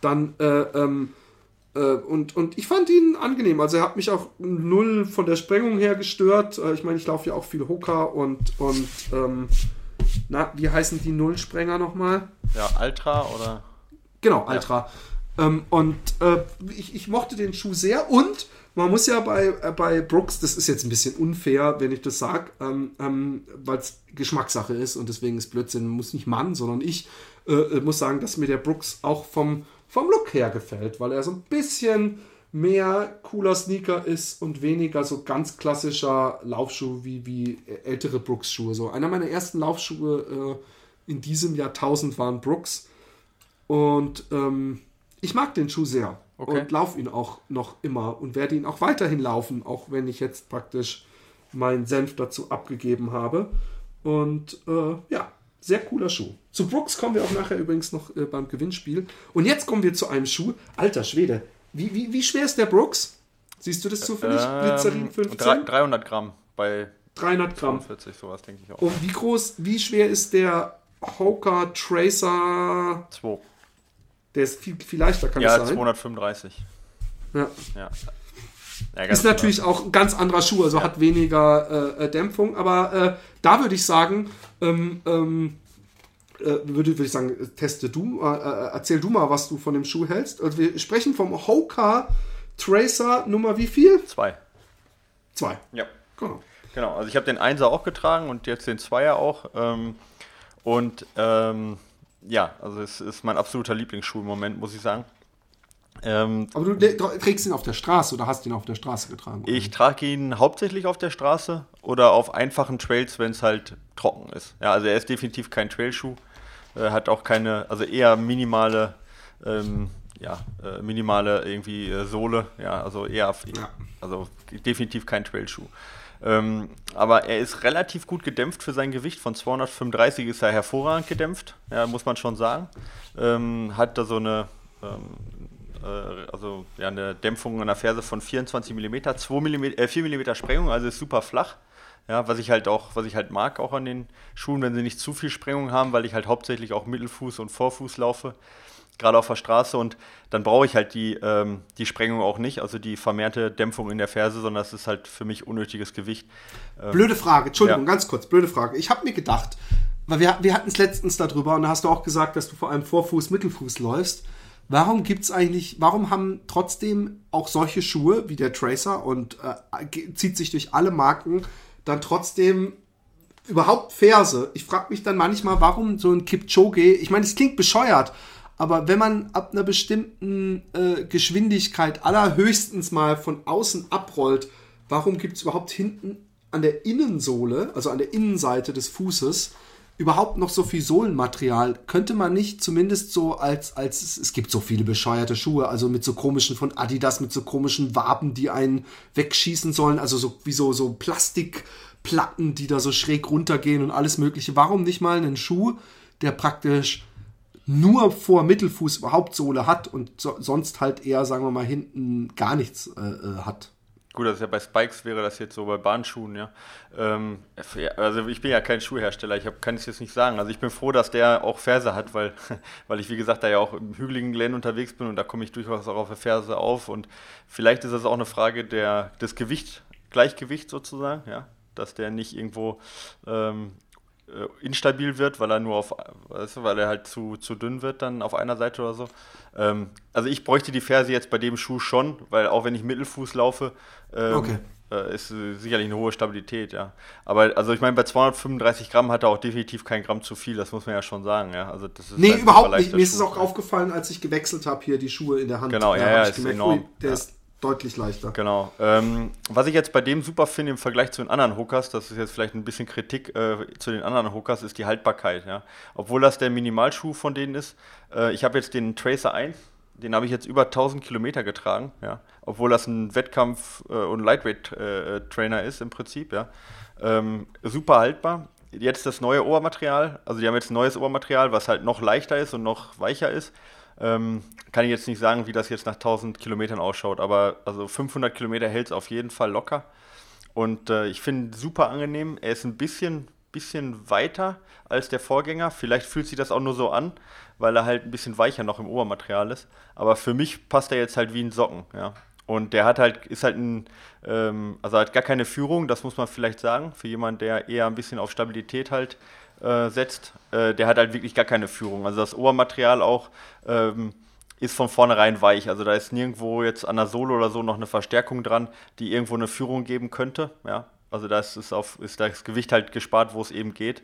Speaker 1: Dann, äh, ähm, äh, und, und ich fand ihn angenehm. Also er hat mich auch null von der Sprengung her gestört. Äh, ich meine, ich laufe ja auch viel Hooker und, und ähm, na, wie heißen die Nullsprenger nochmal?
Speaker 11: Ja, Ultra oder...
Speaker 1: Genau, Ultra. Ja. Ähm, und äh, ich, ich, mochte den Schuh sehr und man muss ja bei, äh, bei Brooks, das ist jetzt ein bisschen unfair, wenn ich das sage, ähm, ähm, weil es Geschmackssache ist und deswegen ist Blödsinn, muss nicht Mann, sondern ich äh, äh, muss sagen, dass mir der Brooks auch vom, vom Look her gefällt, weil er so ein bisschen mehr cooler Sneaker ist und weniger so ganz klassischer Laufschuh wie, wie ältere Brooks-Schuhe. So einer meiner ersten Laufschuhe äh, in diesem Jahrtausend waren Brooks. Und ähm, ich mag den Schuh sehr okay. und laufe ihn auch noch immer und werde ihn auch weiterhin laufen, auch wenn ich jetzt praktisch meinen Senf dazu abgegeben habe. Und äh, ja, sehr cooler Schuh. Zu Brooks kommen wir auch nachher übrigens noch äh, beim Gewinnspiel. Und jetzt kommen wir zu einem Schuh. Alter Schwede, wie, wie, wie schwer ist der Brooks? Siehst du das zufällig?
Speaker 11: Ähm, Glycerin 15? 300 Gramm bei
Speaker 1: 300 Gramm.
Speaker 11: 40, sowas denke ich auch.
Speaker 1: Und wie groß, wie schwer ist der Hoka Tracer
Speaker 11: 2?
Speaker 1: Der ist viel, viel leichter, kann
Speaker 11: ja,
Speaker 1: es sein.
Speaker 11: 235.
Speaker 1: Ja. ja. ja ist natürlich klar. auch ein ganz anderer Schuh, also ja. hat weniger äh, äh, Dämpfung, aber äh, da würde ich sagen, ähm, ähm, äh, würde, würde ich sagen, teste du, äh, äh, erzähl du mal, was du von dem Schuh hältst. Also wir sprechen vom Hoka Tracer Nummer wie viel?
Speaker 11: Zwei.
Speaker 1: Zwei.
Speaker 11: Ja. Genau. Genau, also ich habe den Einser auch getragen und jetzt den Zweier auch. Ähm, und ähm, ja, also es ist mein absoluter Lieblingsschuh im Moment, muss ich sagen.
Speaker 1: Ähm, Aber du trägst ihn auf der Straße oder hast ihn auf der Straße getragen?
Speaker 11: Ich trage ihn hauptsächlich auf der Straße oder auf einfachen Trails, wenn es halt trocken ist. Ja, also er ist definitiv kein Trailschuh. Er hat auch keine, also eher minimale, ähm, ja, äh, minimale irgendwie äh, Sohle. Ja, also eher, ja. also definitiv kein Trailschuh. Ähm, aber er ist relativ gut gedämpft für sein Gewicht. Von 235 ist er hervorragend gedämpft, ja, muss man schon sagen. Ähm, hat da so eine, ähm, äh, also ja, eine Dämpfung an der Ferse von 24 mm, 2 mm äh, 4 mm Sprengung, also ist super flach. Ja, was ich halt auch, was ich halt mag auch an den Schuhen, wenn sie nicht zu viel Sprengung haben, weil ich halt hauptsächlich auch Mittelfuß und Vorfuß laufe, gerade auf der Straße und dann brauche ich halt die, ähm, die Sprengung auch nicht, also die vermehrte Dämpfung in der Ferse, sondern das ist halt für mich unnötiges Gewicht.
Speaker 1: Ähm, blöde Frage, Entschuldigung, ja. ganz kurz, blöde Frage. Ich habe mir gedacht, weil wir, wir hatten es letztens darüber und da hast du auch gesagt, dass du vor allem Vorfuß, Mittelfuß läufst. Warum gibt es eigentlich, warum haben trotzdem auch solche Schuhe wie der Tracer und äh, zieht sich durch alle Marken dann trotzdem überhaupt Ferse. Ich frage mich dann manchmal, warum so ein Kipchoge, ich meine, es klingt bescheuert, aber wenn man ab einer bestimmten äh, Geschwindigkeit allerhöchstens mal von außen abrollt, warum gibt es überhaupt hinten an der Innensohle, also an der Innenseite des Fußes, überhaupt noch so viel Sohlenmaterial? Könnte man nicht zumindest so als, als es gibt so viele bescheuerte Schuhe, also mit so komischen von Adidas, mit so komischen Waben, die einen wegschießen sollen, also so wie so, so Plastikplatten, die da so schräg runtergehen und alles Mögliche. Warum nicht mal einen Schuh, der praktisch nur vor Mittelfuß überhaupt Sohle hat und so, sonst halt eher, sagen wir mal, hinten gar nichts äh, äh hat?
Speaker 11: Gut, das ist ja bei Spikes wäre das jetzt so bei Bahnschuhen, ja. Ähm, also ich bin ja kein Schuhhersteller, ich hab, kann es jetzt nicht sagen. Also ich bin froh, dass der auch Ferse hat, weil, [LAUGHS] weil ich wie gesagt da ja auch im hügeligen Gelände unterwegs bin und da komme ich durchaus auch auf der Ferse auf und vielleicht ist das auch eine Frage der, des Gewicht, Gleichgewicht sozusagen, ja. Dass der nicht irgendwo ähm, äh, instabil wird, weil er nur auf, weißt du, weil er halt zu, zu dünn wird dann auf einer Seite oder so. Ähm, also ich bräuchte die Ferse jetzt bei dem Schuh schon, weil auch wenn ich Mittelfuß laufe, ähm, okay. äh, ist äh, sicherlich eine hohe Stabilität, ja. Aber also ich meine, bei 235 Gramm hat er auch definitiv kein Gramm zu viel, das muss man ja schon sagen, ja. Also das ist
Speaker 1: nee, halt überhaupt nicht. Mir ist es auch aufgefallen, als ich gewechselt habe, hier die Schuhe in der Hand.
Speaker 11: Genau, ja, ja, ist enorm. Ui,
Speaker 1: der
Speaker 11: ja.
Speaker 1: ist deutlich leichter.
Speaker 11: Genau. Ähm, was ich jetzt bei dem super finde im Vergleich zu den anderen Hookers, das ist jetzt vielleicht ein bisschen Kritik äh, zu den anderen Hookers, ist die Haltbarkeit. Ja? Obwohl das der Minimalschuh von denen ist. Äh, ich habe jetzt den Tracer 1, den habe ich jetzt über 1000 Kilometer getragen. Ja? Obwohl das ein Wettkampf- äh, und Lightweight-Trainer äh, ist im Prinzip. Ja? Ähm, super haltbar. Jetzt das neue Obermaterial, also die haben jetzt ein neues Obermaterial, was halt noch leichter ist und noch weicher ist. Ähm, kann ich jetzt nicht sagen, wie das jetzt nach 1000 Kilometern ausschaut, aber also 500 Kilometer hält es auf jeden Fall locker. Und äh, ich finde super angenehm. Er ist ein bisschen, bisschen weiter als der Vorgänger. Vielleicht fühlt sich das auch nur so an, weil er halt ein bisschen weicher noch im Obermaterial ist. Aber für mich passt er jetzt halt wie ein Socken, ja. Und der hat halt, ist halt ein, ähm, also hat gar keine Führung, das muss man vielleicht sagen, für jemanden, der eher ein bisschen auf Stabilität halt äh, setzt, äh, der hat halt wirklich gar keine Führung. Also das Obermaterial auch ähm, ist von vornherein weich. Also da ist nirgendwo jetzt an der Sohle oder so noch eine Verstärkung dran, die irgendwo eine Führung geben könnte. Ja? Also da ist, auf, ist das Gewicht halt gespart, wo es eben geht.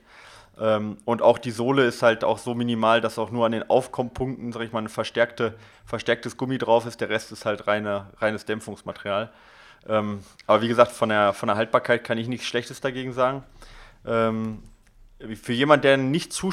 Speaker 11: Ähm, und auch die Sohle ist halt auch so minimal, dass auch nur an den Aufkommpunkten, sag ich mal, ein verstärkte, verstärktes Gummi drauf ist. Der Rest ist halt reine, reines Dämpfungsmaterial. Ähm, aber wie gesagt, von der, von der Haltbarkeit kann ich nichts Schlechtes dagegen sagen. Ähm, für jemanden, der nicht zu,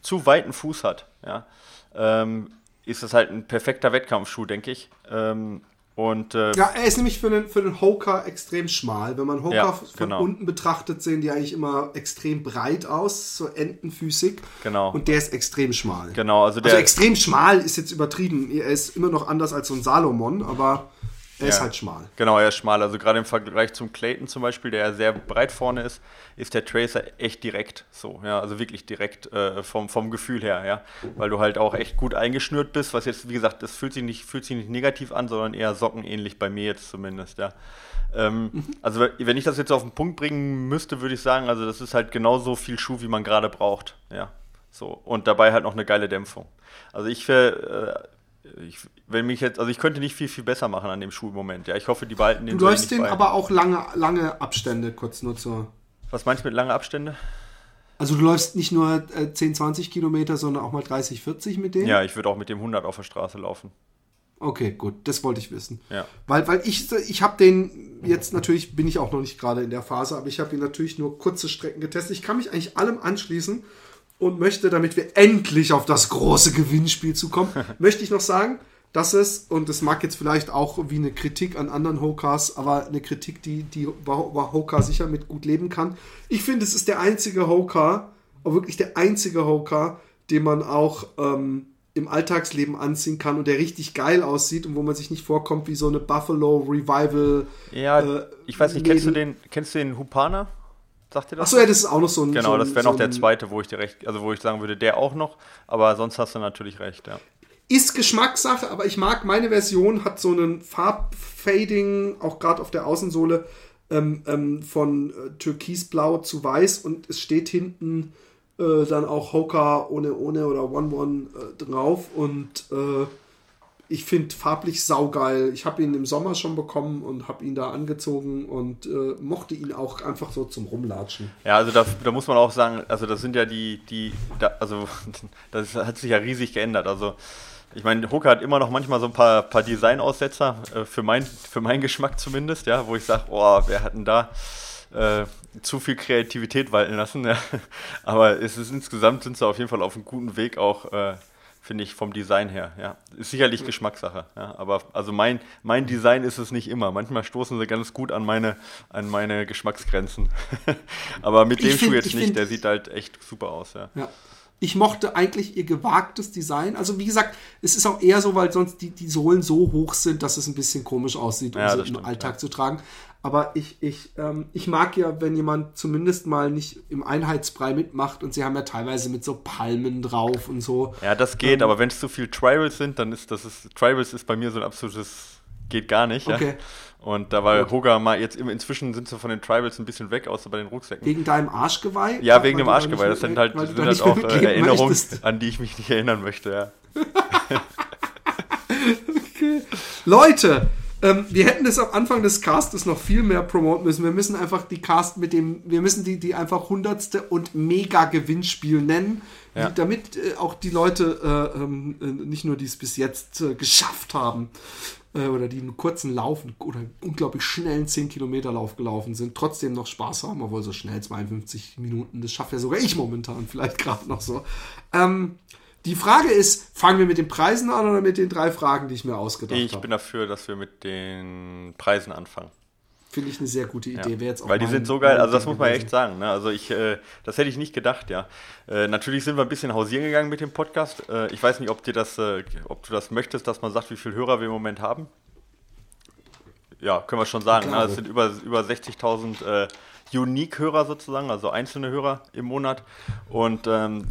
Speaker 11: zu weiten Fuß hat, ja, ähm, ist das halt ein perfekter Wettkampfschuh, denke ich. Ähm, und, äh,
Speaker 1: ja, er ist nämlich für den, für den Hoka extrem schmal. Wenn man Hoka ja, von genau. unten betrachtet, sehen die eigentlich immer extrem breit aus, so entenfüßig.
Speaker 11: Genau.
Speaker 1: Und der ist extrem schmal.
Speaker 11: Genau,
Speaker 1: also der. Also extrem schmal ist jetzt übertrieben. Er ist immer noch anders als so ein Salomon, aber er ja. ist halt schmal.
Speaker 11: Genau, er ist schmal. Also gerade im Vergleich zum Clayton zum Beispiel, der ja sehr breit vorne ist, ist der Tracer echt direkt so. Ja, also wirklich direkt äh, vom, vom Gefühl her, ja. Weil du halt auch echt gut eingeschnürt bist, was jetzt, wie gesagt, das fühlt sich nicht, fühlt sich nicht negativ an, sondern eher sockenähnlich bei mir jetzt zumindest, ja. Ähm, mhm. Also wenn ich das jetzt auf den Punkt bringen müsste, würde ich sagen, also das ist halt genauso viel Schuh, wie man gerade braucht, ja. So. Und dabei halt noch eine geile Dämpfung. Also ich äh, ich, wenn mich jetzt, also ich könnte nicht viel, viel besser machen an dem Schulmoment. Ja, ich hoffe, die behalten
Speaker 1: den. Du läufst den aber auch lange, lange Abstände, kurz nur zur.
Speaker 11: Was meinst du mit lange Abstände?
Speaker 1: Also du läufst nicht nur äh, 10, 20 Kilometer, sondern auch mal 30, 40 mit dem?
Speaker 11: Ja, ich würde auch mit dem 100 auf der Straße laufen.
Speaker 1: Okay, gut, das wollte ich wissen.
Speaker 11: Ja.
Speaker 1: Weil, weil ich, ich habe den jetzt natürlich, bin ich auch noch nicht gerade in der Phase, aber ich habe ihn natürlich nur kurze Strecken getestet. Ich kann mich eigentlich allem anschließen und möchte, damit wir endlich auf das große Gewinnspiel zukommen, [LAUGHS] möchte ich noch sagen, dass es, und das mag jetzt vielleicht auch wie eine Kritik an anderen Hokas, aber eine Kritik, die, die Hoka sicher mit gut leben kann. Ich finde, es ist der einzige Hoka, auch wirklich der einzige Hoka, den man auch ähm, im Alltagsleben anziehen kann und der richtig geil aussieht und wo man sich nicht vorkommt wie so eine Buffalo Revival.
Speaker 11: Ja, äh, ich weiß nicht, kennst du den, kennst du den Hupana? Sagt ihr das?
Speaker 1: Achso, ja, das ist auch noch so ein.
Speaker 11: Genau,
Speaker 1: so
Speaker 11: das wäre so noch der zweite, wo ich dir recht, also wo ich sagen würde, der auch noch, aber sonst hast du natürlich recht, ja.
Speaker 1: Ist Geschmackssache, aber ich mag meine Version, hat so einen Farbfading, auch gerade auf der Außensohle, ähm, ähm, von äh, türkisblau zu weiß und es steht hinten äh, dann auch Hoka ohne ohne oder One One äh, drauf und äh, ich finde farblich saugeil. Ich habe ihn im Sommer schon bekommen und habe ihn da angezogen und äh, mochte ihn auch einfach so zum Rumlatschen.
Speaker 11: Ja, also da, da, muss man auch sagen, also das sind ja die, die, da, also [LAUGHS] das hat sich ja riesig geändert. Also ich meine, Hoka hat immer noch manchmal so ein paar, paar Design-Aussetzer, äh, für, mein, für meinen Geschmack zumindest, ja, wo ich sage, oh, wer hat denn da äh, zu viel Kreativität walten lassen. Ja. [LAUGHS] Aber es ist insgesamt sind sie auf jeden Fall auf einem guten Weg auch äh, finde ich, vom Design her. Ja. Ist sicherlich mhm. Geschmackssache. Ja. Aber also mein, mein Design ist es nicht immer. Manchmal stoßen sie ganz gut an meine, an meine Geschmacksgrenzen. [LAUGHS] Aber mit dem Schuh jetzt nicht, find, der sieht halt echt super aus. Ja.
Speaker 1: ja. Ich mochte eigentlich ihr gewagtes Design. Also wie gesagt, es ist auch eher so, weil sonst die, die Sohlen so hoch sind, dass es ein bisschen komisch aussieht, um ja, sie im stimmt, Alltag ja. zu tragen. Aber ich, ich, ähm, ich mag ja, wenn jemand zumindest mal nicht im Einheitsbrei mitmacht und sie haben ja teilweise mit so Palmen drauf und so.
Speaker 11: Ja, das geht, ähm, aber wenn es zu viel Tribals sind, dann ist das ist, Tribals ist bei mir so ein absolutes, geht gar nicht. Okay. Ja? Und da war Hoga mal jetzt inzwischen sind sie von den Tribals ein bisschen weg, außer bei den Rucksäcken.
Speaker 1: Wegen deinem Arschgeweih?
Speaker 11: Ja, wegen dem Arschgeweih. Das sind halt, sind halt auch äh, Erinnerungen, möchtest. an die ich mich nicht erinnern möchte, ja. [LAUGHS]
Speaker 1: okay. Leute, ähm, wir hätten das am Anfang des Castes noch viel mehr promoten müssen. Wir müssen einfach die Cast mit dem, wir müssen die, die einfach hundertste und mega Gewinnspiel nennen, ja. die, damit äh, auch die Leute, äh, ähm, äh, nicht nur die es bis jetzt äh, geschafft haben, äh, oder die einen kurzen Lauf oder unglaublich schnellen 10 Kilometer Lauf gelaufen sind, trotzdem noch Spaß haben, obwohl so schnell 52 Minuten, das schafft ja sogar ich momentan vielleicht gerade noch so. Ähm, die Frage ist, fangen wir mit den Preisen an oder mit den drei Fragen, die ich mir ausgedacht habe?
Speaker 11: Ich bin dafür, dass wir mit den Preisen anfangen.
Speaker 1: Finde ich eine sehr gute Idee.
Speaker 11: Ja. Jetzt Weil die sind so geil, also das muss man echt sagen. Ne? Also ich, äh, das hätte ich nicht gedacht, ja. Äh, natürlich sind wir ein bisschen hausieren gegangen mit dem Podcast. Äh, ich weiß nicht, ob dir das, äh, ob du das möchtest, dass man sagt, wie viele Hörer wir im Moment haben. Ja, können wir schon sagen. Ne? Es sind über, über 60.000 äh, Unique-Hörer sozusagen, also einzelne Hörer im Monat. Und ähm,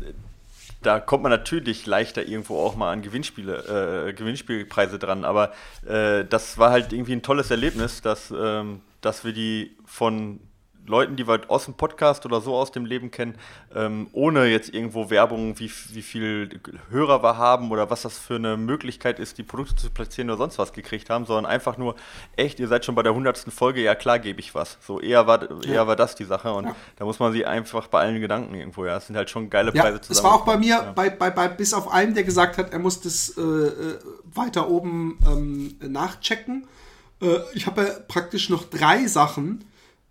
Speaker 11: da kommt man natürlich leichter irgendwo auch mal an Gewinnspiele, äh, Gewinnspielpreise dran. Aber äh, das war halt irgendwie ein tolles Erlebnis, dass, ähm, dass wir die von Leuten, die wir aus dem Podcast oder so aus dem Leben kennen, ähm, ohne jetzt irgendwo Werbung, wie, wie viel Hörer wir haben oder was das für eine Möglichkeit ist, die Produkte zu platzieren oder sonst was gekriegt haben, sondern einfach nur, echt, ihr seid schon bei der hundertsten Folge, ja klar gebe ich was. So eher war, eher ja. war das die Sache und ja. da muss man sie einfach bei allen Gedanken irgendwo, ja, es sind halt schon geile Preise
Speaker 1: ja, zusammen. Es war auch bei mir, bei, bei, bei, bis auf einen, der gesagt hat, er muss das äh, äh weiter oben ähm, nachchecken. Äh, ich habe ja praktisch noch drei Sachen,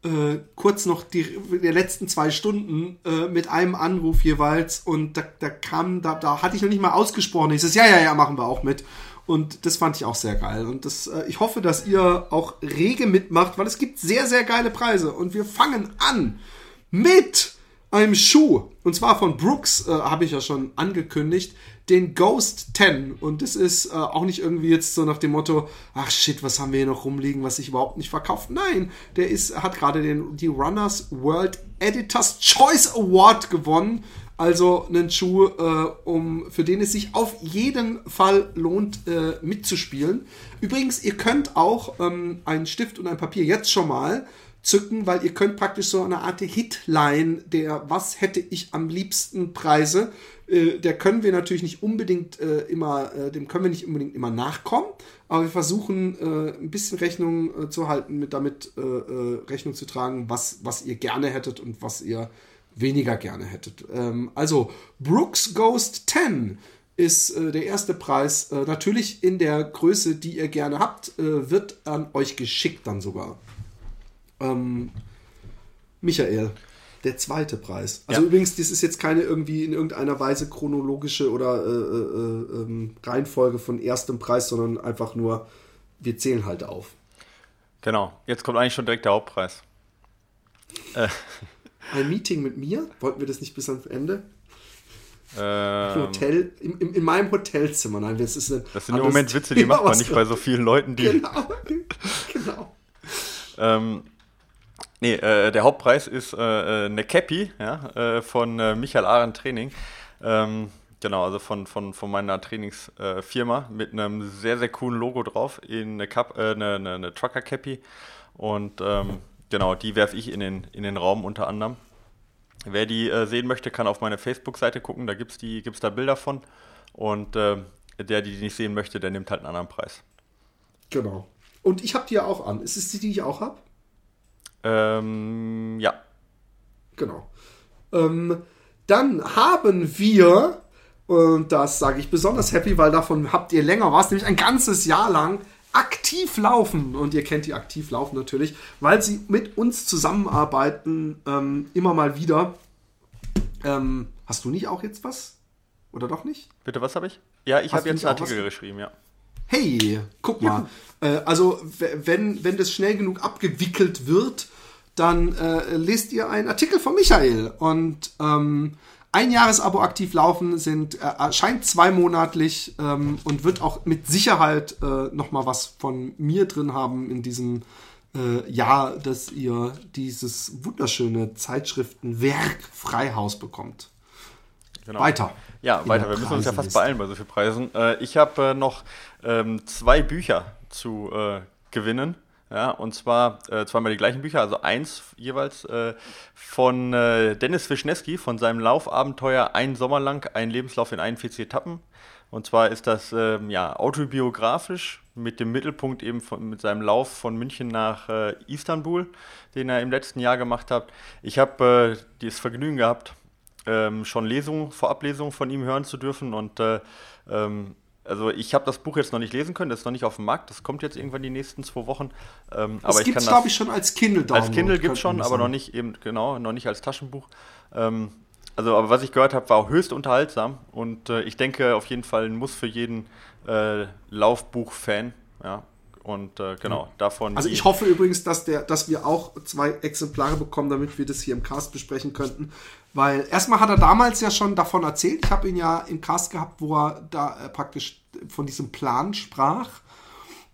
Speaker 1: äh, kurz noch die, die letzten zwei Stunden äh, mit einem Anruf jeweils und da, da kam, da, da hatte ich noch nicht mal ausgesprochen. Ich sage, ja, ja, ja, machen wir auch mit. Und das fand ich auch sehr geil. Und das, äh, ich hoffe, dass ihr auch rege mitmacht, weil es gibt sehr, sehr geile Preise. Und wir fangen an mit einem Schuh. Und zwar von Brooks, äh, habe ich ja schon angekündigt den Ghost 10. Und das ist äh, auch nicht irgendwie jetzt so nach dem Motto, ach shit, was haben wir hier noch rumliegen, was sich überhaupt nicht verkauft. Nein, der ist, hat gerade den, die Runners World Editors Choice Award gewonnen. Also einen Schuh, äh, um, für den es sich auf jeden Fall lohnt, äh, mitzuspielen. Übrigens, ihr könnt auch ähm, einen Stift und ein Papier jetzt schon mal zücken, weil ihr könnt praktisch so eine Art Hitline der Was hätte ich am liebsten Preise äh, der können wir natürlich nicht unbedingt äh, immer, äh, dem können wir nicht unbedingt immer nachkommen, aber wir versuchen äh, ein bisschen Rechnung äh, zu halten, mit damit Rechnung zu tragen, was, was ihr gerne hättet und was ihr weniger gerne hättet. Ähm, also Brooks Ghost 10 ist der erste Preis, natürlich in der Größe, die ihr gerne habt, wird an euch geschickt dann sogar. Ähm, Michael. Der zweite Preis. Also ja. übrigens, das ist jetzt keine irgendwie in irgendeiner Weise chronologische oder äh, äh, ähm, Reihenfolge von erstem Preis, sondern einfach nur, wir zählen halt auf.
Speaker 11: Genau. Jetzt kommt eigentlich schon direkt der Hauptpreis.
Speaker 1: Äh. [LAUGHS] Ein Meeting mit mir? Wollten wir das nicht bis ans Ende? Ähm, Hotel, in, in, in, meinem Hotelzimmer. Nein, das ist ein
Speaker 11: Das sind im Moment Witze, die macht man nicht bei so vielen Leuten, die. [LAUGHS] Genau, genau. ähm, nee, äh, der Hauptpreis ist äh, äh, eine Cappy ja, äh, von äh, Michael Arendt Training. Ähm, genau, also von, von, von meiner Trainingsfirma mit einem sehr, sehr coolen Logo drauf in eine, Cup, äh, eine, eine, eine Trucker Cappy. Und ähm, genau, die werfe ich in den, in den Raum unter anderem. Wer die äh, sehen möchte, kann auf meine Facebook-Seite gucken, da gibt es gibt's da Bilder von. Und äh, der, die die nicht sehen möchte, der nimmt halt einen anderen Preis.
Speaker 1: Genau. Und ich habe die ja auch an. Ist es die, die ich auch habe?
Speaker 11: Ähm, ja.
Speaker 1: Genau. Ähm, dann haben wir, und das sage ich besonders happy, weil davon habt ihr länger was, nämlich ein ganzes Jahr lang aktiv laufen. Und ihr kennt die aktiv laufen natürlich, weil sie mit uns zusammenarbeiten, ähm, immer mal wieder. Ähm, hast du nicht auch jetzt was? Oder doch nicht?
Speaker 11: Bitte, was habe ich? Ja, ich habe jetzt einen Artikel geschrieben, ja.
Speaker 1: Hey, guck mal. Ja. Äh, also, wenn, wenn das schnell genug abgewickelt wird, dann äh, lest ihr einen Artikel von Michael. Und ähm, ein Jahresabo aktiv laufen sind, äh, erscheint zweimonatlich ähm, und wird auch mit Sicherheit äh, nochmal was von mir drin haben in diesem äh, Jahr, dass ihr dieses wunderschöne Zeitschriftenwerk Freihaus bekommt.
Speaker 11: Genau. Weiter. Ja, weiter. Wir müssen uns ja fast beeilen bei so vielen Preisen. Äh, ich habe äh, noch ähm, zwei Bücher zu äh, gewinnen. Ja, und zwar äh, zweimal die gleichen Bücher, also eins jeweils äh, von äh, Dennis Wischneski von seinem Laufabenteuer Ein Sommer lang, ein Lebenslauf in 41 Etappen. Und zwar ist das ähm, ja, autobiografisch mit dem Mittelpunkt eben von, mit seinem Lauf von München nach Istanbul, den er im letzten Jahr gemacht hat. Ich habe das Vergnügen gehabt, ähm, schon Lesungen, Vorablesungen von ihm hören zu dürfen und äh, ähm, also ich habe das Buch jetzt noch nicht lesen können, das ist noch nicht auf dem Markt, das kommt jetzt irgendwann die nächsten zwei Wochen.
Speaker 1: Ähm, das gibt es, glaube ich, schon als Kindle
Speaker 11: Als Kindle gibt es schon, aber noch nicht eben, genau, noch nicht als Taschenbuch. Ähm, also, aber was ich gehört habe, war höchst unterhaltsam und äh, ich denke auf jeden Fall ein Muss für jeden äh, Laufbuch-Fan. Ja, und äh, genau, davon.
Speaker 1: Also ich hoffe übrigens, dass, der, dass wir auch zwei Exemplare bekommen, damit wir das hier im Cast besprechen könnten. Weil erstmal hat er damals ja schon davon erzählt. Ich habe ihn ja im Cast gehabt, wo er da äh, praktisch von diesem Plan sprach.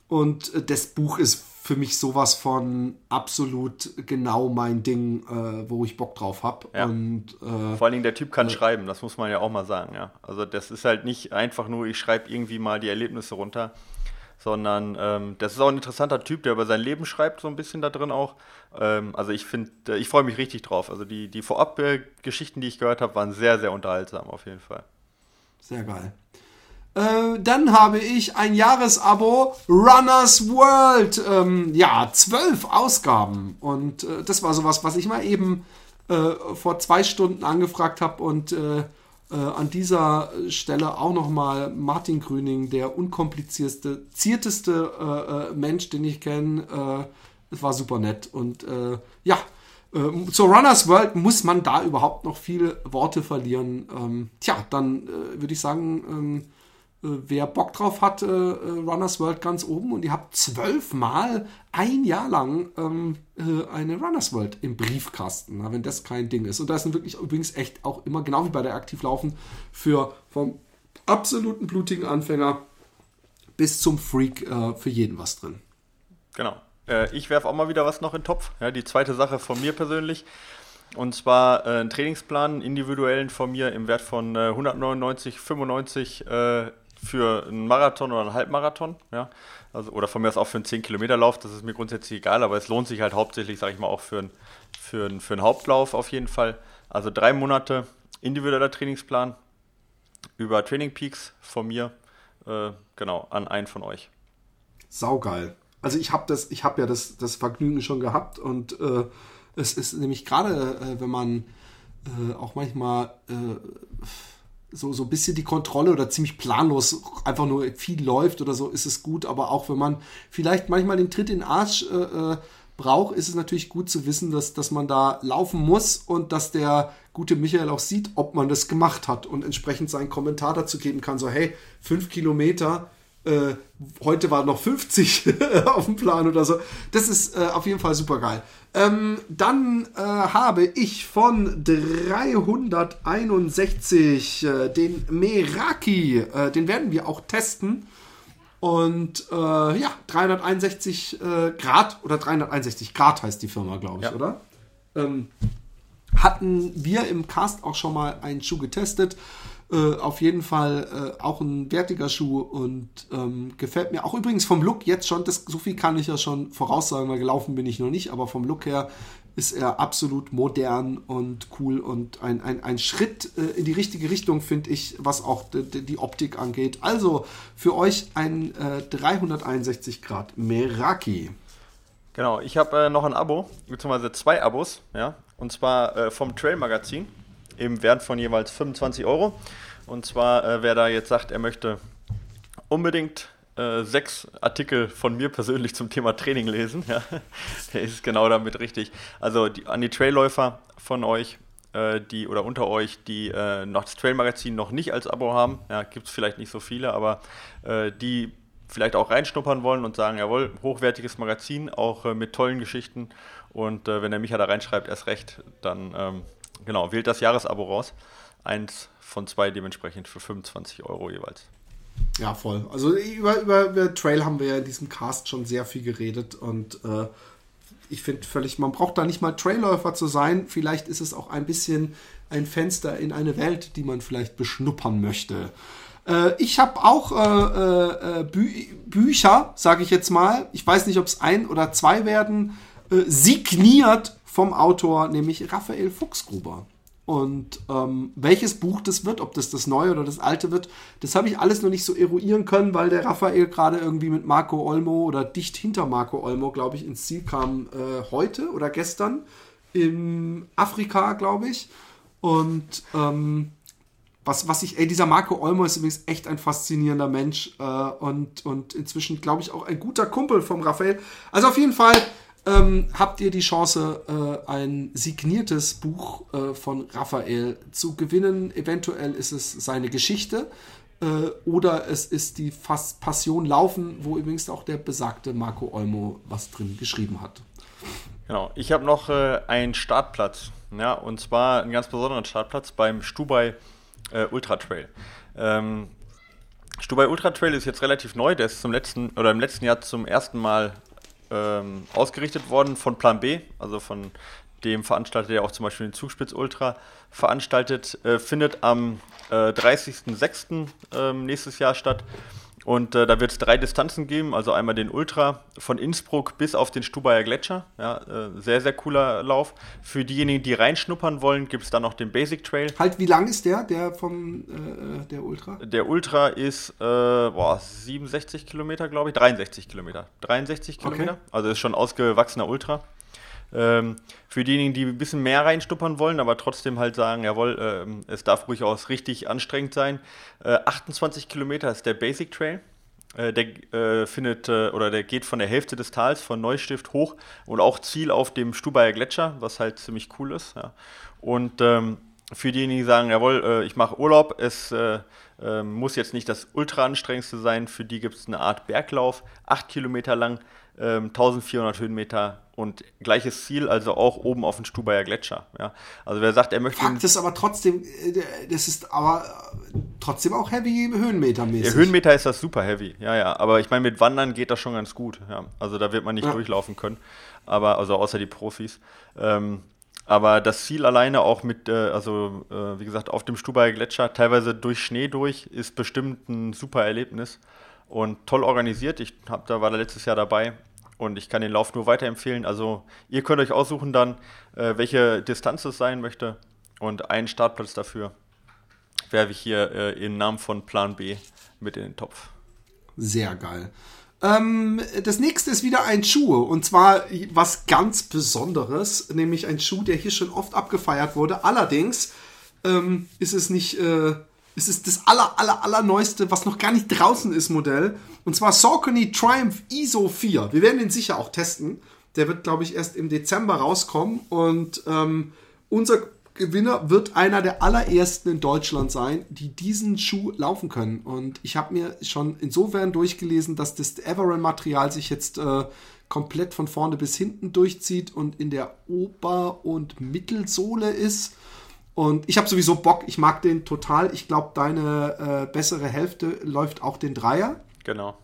Speaker 1: Und äh, das Buch ist für mich sowas von absolut genau mein Ding, äh, wo ich Bock drauf habe. Ja. Und
Speaker 11: äh, vor allen Dingen der Typ kann äh, schreiben, das muss man ja auch mal sagen. Ja, also das ist halt nicht einfach nur, ich schreibe irgendwie mal die Erlebnisse runter, sondern ähm, das ist auch ein interessanter Typ, der über sein Leben schreibt, so ein bisschen da drin auch. Ähm, also ich finde, äh, ich freue mich richtig drauf. Also die, die Vorab-Geschichten, die ich gehört habe, waren sehr, sehr unterhaltsam auf jeden Fall.
Speaker 1: Sehr geil. Äh, dann habe ich ein Jahresabo Runners World. Ähm, ja, zwölf Ausgaben. Und äh, das war sowas, was ich mal eben äh, vor zwei Stunden angefragt habe und äh, an dieser Stelle auch nochmal Martin Grüning, der unkomplizierteste, zierteste äh, äh Mensch, den ich kenne. Äh, es war super nett. Und ja, zur Runners World muss man da überhaupt noch viele Worte verlieren. Ähm, tja, dann würde ich sagen, ähm, äh, wer Bock drauf hat, äh, äh, Runners World ganz oben und ihr habt zwölfmal ein Jahr lang ähm, äh, eine Runners World im Briefkasten, na, wenn das kein Ding ist. Und da ist wirklich übrigens echt auch immer, genau wie bei der Aktivlaufen, für vom absoluten blutigen Anfänger bis zum Freak äh, für jeden was drin.
Speaker 11: Genau. Äh, ich werfe auch mal wieder was noch in den Topf. Ja, die zweite Sache von mir persönlich. Und zwar äh, einen Trainingsplan, individuellen von mir im Wert von äh, 199,95 äh, für einen Marathon oder einen Halbmarathon, ja. Also, oder von mir aus auch für einen 10-Kilometer-Lauf, das ist mir grundsätzlich egal, aber es lohnt sich halt hauptsächlich, sage ich mal, auch für, ein, für, ein, für einen Hauptlauf auf jeden Fall. Also drei Monate individueller Trainingsplan über Training Peaks von mir, äh, genau, an einen von euch.
Speaker 1: Saugeil. Also ich habe das, ich habe ja das, das Vergnügen schon gehabt und äh, es ist nämlich gerade, äh, wenn man äh, auch manchmal äh, so, so ein bisschen die Kontrolle oder ziemlich planlos einfach nur viel läuft oder so, ist es gut. Aber auch wenn man vielleicht manchmal den Tritt in den Arsch äh, äh braucht, ist es natürlich gut zu wissen, dass, dass man da laufen muss und dass der gute Michael auch sieht, ob man das gemacht hat und entsprechend seinen Kommentar dazu geben kann. So, hey, fünf Kilometer, äh, heute war noch 50 [LAUGHS] auf dem Plan oder so. Das ist äh, auf jeden Fall super geil. Ähm, dann äh, habe ich von 361 äh, den Meraki. Äh, den werden wir auch testen. Und äh, ja, 361 äh, Grad oder 361 Grad heißt die Firma, glaube ich, ja. oder? Ähm, hatten wir im Cast auch schon mal einen Schuh getestet. Äh, auf jeden Fall äh, auch ein wertiger Schuh und ähm, gefällt mir auch übrigens vom Look jetzt schon, das, so viel kann ich ja schon voraussagen, weil gelaufen bin ich noch nicht, aber vom Look her ist er absolut modern und cool und ein, ein, ein Schritt äh, in die richtige Richtung, finde ich, was auch die, Optik angeht. Also für euch ein 361 äh, Grad Meraki.
Speaker 11: Genau, ich habe äh, noch ein Abo, beziehungsweise zwei Abos, ja, und zwar äh, vom Trail Magazin im Wert von jeweils 25 Euro. Und zwar, äh, wer da jetzt sagt, er möchte unbedingt äh, sechs Artikel von mir persönlich zum Thema Training lesen, [LAUGHS] ja, der ist genau damit richtig. Also die, an die Trailläufer von euch, äh, die oder unter euch, die äh, noch das Trail-Magazin noch nicht als Abo haben, ja, gibt es vielleicht nicht so viele, aber äh, die vielleicht auch reinschnuppern wollen und sagen, jawohl, hochwertiges Magazin, auch äh, mit tollen Geschichten. Und äh, wenn der Micha da reinschreibt, erst recht, dann ähm, genau, wählt das Jahresabo raus. Eins von zwei dementsprechend für 25 Euro jeweils.
Speaker 1: Ja, voll. Also über, über, über Trail haben wir ja in diesem Cast schon sehr viel geredet und äh, ich finde völlig, man braucht da nicht mal Trailläufer zu sein. Vielleicht ist es auch ein bisschen ein Fenster in eine Welt, die man vielleicht beschnuppern möchte. Äh, ich habe auch äh, äh, Bü Bücher, sage ich jetzt mal. Ich weiß nicht, ob es ein oder zwei werden, äh, signiert vom Autor, nämlich Raphael Fuchsgruber. Und ähm, welches Buch das wird, ob das das neue oder das alte wird, das habe ich alles noch nicht so eruieren können, weil der Raphael gerade irgendwie mit Marco Olmo oder dicht hinter Marco Olmo, glaube ich, ins Ziel kam äh, heute oder gestern in Afrika, glaube ich. Und ähm, was, was ich, ey, dieser Marco Olmo ist übrigens echt ein faszinierender Mensch äh, und, und inzwischen, glaube ich, auch ein guter Kumpel vom Raphael. Also auf jeden Fall ähm, habt ihr die Chance, äh, ein signiertes Buch äh, von Raphael zu gewinnen. Eventuell ist es seine Geschichte äh, oder es ist die Fas Passion Laufen, wo übrigens auch der besagte Marco Olmo was drin geschrieben hat.
Speaker 11: Genau, ich habe noch äh, einen Startplatz, ja, und zwar einen ganz besonderen Startplatz beim Stubai äh, Ultra Trail. Ähm, Stubai Ultra Trail ist jetzt relativ neu, der ist zum letzten oder im letzten Jahr zum ersten Mal ähm, ausgerichtet worden von Plan B, also von dem Veranstalter, der auch zum Beispiel den Zugspitz Ultra veranstaltet, äh, findet am äh, 30.06. Äh, nächstes Jahr statt. Und äh, da wird es drei Distanzen geben, also einmal den Ultra von Innsbruck bis auf den Stubaier Gletscher. Ja, äh, sehr, sehr cooler Lauf. Für diejenigen, die reinschnuppern wollen, gibt es dann noch den Basic Trail.
Speaker 1: Halt, wie lang ist der, der vom äh, der Ultra?
Speaker 11: Der Ultra ist äh, boah, 67 Kilometer, glaube ich. 63 Kilometer. 63 Kilometer. Okay. Also ist schon ausgewachsener Ultra. Ähm, für diejenigen, die ein bisschen mehr reinstuppern wollen, aber trotzdem halt sagen, jawohl, ähm, es darf auch richtig anstrengend sein. Äh, 28 Kilometer ist der Basic Trail. Äh, der äh, findet äh, oder der geht von der Hälfte des Tals von Neustift hoch und auch Ziel auf dem Stubaier Gletscher, was halt ziemlich cool ist. Ja. Und ähm, für diejenigen, die sagen, jawohl, äh, ich mache Urlaub, es äh, muss jetzt nicht das ultra anstrengendste sein, für die gibt es eine Art Berglauf, 8 Kilometer lang, 1400 ähm, Höhenmeter und gleiches Ziel, also auch oben auf dem Stubaier Gletscher. Ja. Also wer sagt, er möchte.
Speaker 1: Fakt ist aber trotzdem, äh, das ist aber trotzdem auch heavy höhenmetermäßig.
Speaker 11: Ja, Höhenmeter ist das super heavy, ja, ja. Aber ich meine, mit Wandern geht das schon ganz gut. Ja. Also da wird man nicht ja. durchlaufen können. Aber, also außer die Profis. Ähm, aber das Ziel alleine auch mit, äh, also äh, wie gesagt, auf dem Stubaier Gletscher, teilweise durch Schnee durch, ist bestimmt ein super Erlebnis und toll organisiert. Ich hab, da war da letztes Jahr dabei und ich kann den Lauf nur weiterempfehlen. Also ihr könnt euch aussuchen dann, äh, welche Distanz es sein möchte und einen Startplatz dafür werfe ich hier äh, im Namen von Plan B mit in den Topf.
Speaker 1: Sehr geil. Ähm, das nächste ist wieder ein Schuh und zwar was ganz Besonderes, nämlich ein Schuh, der hier schon oft abgefeiert wurde. Allerdings ähm, ist es nicht äh, es ist das aller, aller, aller neueste, was noch gar nicht draußen ist, Modell. Und zwar Saucony Triumph ISO 4. Wir werden den sicher auch testen. Der wird, glaube ich, erst im Dezember rauskommen. Und ähm, unser Gewinner wird einer der allerersten in Deutschland sein, die diesen Schuh laufen können. Und ich habe mir schon insofern durchgelesen, dass das Everend-Material sich jetzt äh, komplett von vorne bis hinten durchzieht und in der Ober- und Mittelsohle ist. Und ich habe sowieso Bock, ich mag den total. Ich glaube, deine äh, bessere Hälfte läuft auch den Dreier.
Speaker 11: Genau.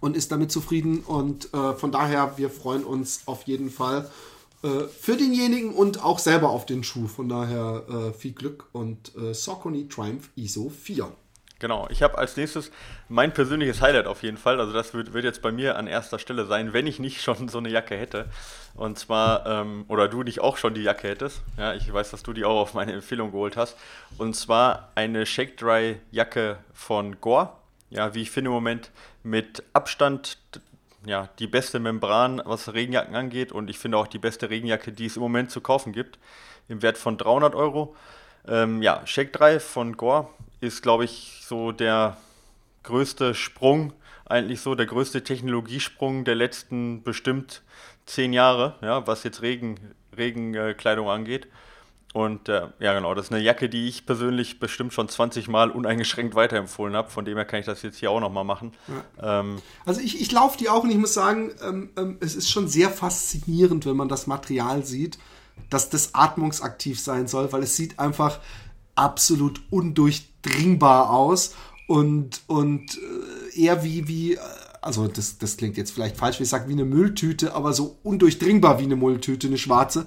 Speaker 1: Und ist damit zufrieden. Und äh, von daher, wir freuen uns auf jeden Fall äh, für denjenigen und auch selber auf den Schuh. Von daher äh, viel Glück und äh, Saucony Triumph ISO 4.
Speaker 11: Genau, ich habe als nächstes mein persönliches Highlight auf jeden Fall. Also das wird, wird, jetzt bei mir an erster Stelle sein, wenn ich nicht [LAUGHS] schon so eine Jacke hätte. Und zwar, ähm, oder du nicht auch schon die Jacke hättest. Ja, ich weiß, dass du die auch auf meine Empfehlung geholt hast. Und zwar eine Shake Dry Jacke von Gore. Ja, wie ich finde im Moment mit Abstand ja, die beste Membran, was Regenjacken angeht. Und ich finde auch die beste Regenjacke, die es im Moment zu kaufen gibt. Im Wert von 300 Euro. Ähm, ja, Shake 3 von Gore ist, glaube ich, so der größte Sprung, eigentlich so der größte Technologiesprung der letzten bestimmt zehn Jahre, ja, was jetzt Regen, Regenkleidung angeht. Und äh, ja, genau, das ist eine Jacke, die ich persönlich bestimmt schon 20 Mal uneingeschränkt weiterempfohlen habe. Von dem her kann ich das jetzt hier auch nochmal machen.
Speaker 1: Ja. Ähm, also ich, ich laufe die auch und ich muss sagen, ähm, ähm, es ist schon sehr faszinierend, wenn man das Material sieht, dass das atmungsaktiv sein soll, weil es sieht einfach absolut undurchdringbar aus und, und äh, eher wie, wie, äh, also das, das klingt jetzt vielleicht falsch, wie ich sage, wie eine Mülltüte, aber so undurchdringbar wie eine Mülltüte, eine schwarze.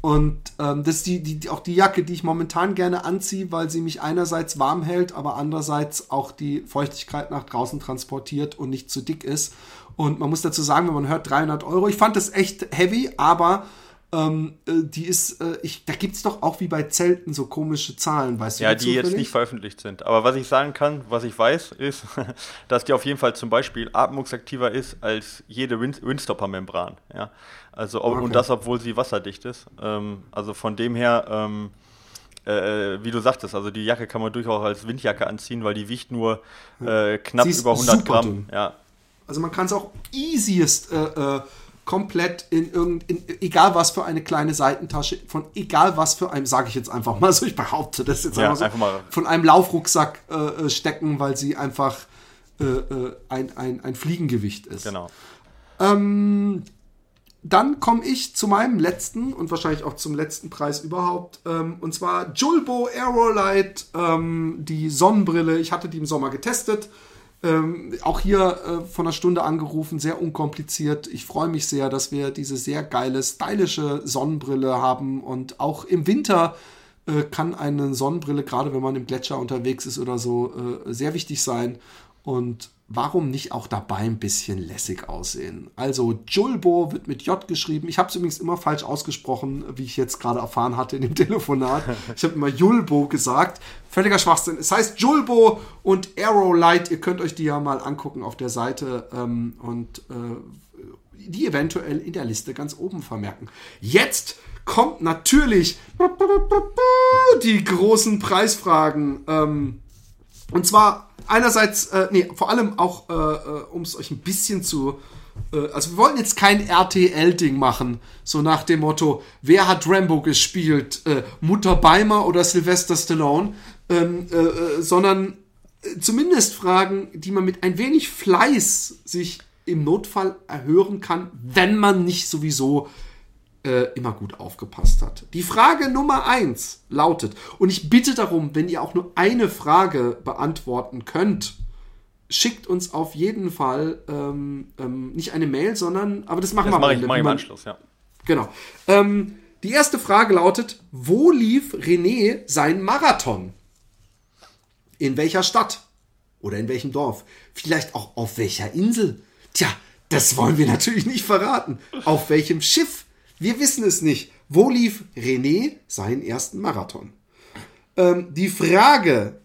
Speaker 1: Und ähm, das ist die, die, auch die Jacke, die ich momentan gerne anziehe, weil sie mich einerseits warm hält, aber andererseits auch die Feuchtigkeit nach draußen transportiert und nicht zu dick ist. Und man muss dazu sagen, wenn man hört 300 Euro, ich fand das echt heavy, aber ähm, äh, die ist, äh, ich, da gibt es doch auch wie bei Zelten so komische Zahlen, weißt
Speaker 11: du? Ja, die jetzt nicht veröffentlicht sind. Aber was ich sagen kann, was ich weiß, ist, [LAUGHS] dass die auf jeden Fall zum Beispiel atmungsaktiver ist als jede Wind Windstopper-Membran. Ja? Also, okay. Und das, obwohl sie wasserdicht ist. Ähm, also von dem her, ähm, äh, wie du sagtest, also die Jacke kann man durchaus als Windjacke anziehen, weil die wiegt nur äh, knapp über 100 Gramm. Ja.
Speaker 1: Also man kann es auch easiest äh, äh komplett in irgendein, egal was für eine kleine Seitentasche, von egal was für einem, sage ich jetzt einfach mal so, ich behaupte das jetzt ja, einfach, so, einfach von einem Laufrucksack äh, äh, stecken, weil sie einfach äh, äh, ein, ein, ein Fliegengewicht ist.
Speaker 11: Genau.
Speaker 1: Ähm, dann komme ich zu meinem letzten und wahrscheinlich auch zum letzten Preis überhaupt. Ähm, und zwar Julbo Aerolite, ähm, die Sonnenbrille. Ich hatte die im Sommer getestet. Ähm, auch hier äh, von einer Stunde angerufen, sehr unkompliziert. Ich freue mich sehr, dass wir diese sehr geile, stylische Sonnenbrille haben und auch im Winter äh, kann eine Sonnenbrille, gerade wenn man im Gletscher unterwegs ist oder so, äh, sehr wichtig sein. Und warum nicht auch dabei ein bisschen lässig aussehen? Also Julbo wird mit J geschrieben. Ich habe es übrigens immer falsch ausgesprochen, wie ich jetzt gerade erfahren hatte in dem [LAUGHS] Telefonat. Ich habe immer Julbo gesagt. Völliger Schwachsinn. Es heißt Julbo und Arrow Light. Ihr könnt euch die ja mal angucken auf der Seite ähm, und äh, die eventuell in der Liste ganz oben vermerken. Jetzt kommt natürlich die großen Preisfragen. Ähm, und zwar einerseits, äh, nee, vor allem auch, äh, äh um es euch ein bisschen zu. Äh, also, wir wollten jetzt kein RTL-Ding machen, so nach dem Motto: Wer hat Rambo gespielt? Äh, Mutter Beimer oder Sylvester Stallone? Ähm, äh, sondern zumindest Fragen, die man mit ein wenig Fleiß sich im Notfall erhören kann, wenn man nicht sowieso äh, immer gut aufgepasst hat. Die Frage Nummer eins lautet, und ich bitte darum, wenn ihr auch nur eine Frage beantworten könnt, schickt uns auf jeden Fall ähm, ähm, nicht eine Mail, sondern, aber das machen
Speaker 11: das
Speaker 1: wir
Speaker 11: mal. Ich, mach im Anschluss, ja.
Speaker 1: Genau. Ähm, die erste Frage lautet, wo lief René sein Marathon? In welcher Stadt? Oder in welchem Dorf? Vielleicht auch auf welcher Insel? Tja, das wollen wir natürlich nicht verraten. Auf welchem Schiff? Wir wissen es nicht. Wo lief René seinen ersten Marathon? Ähm, die Frage,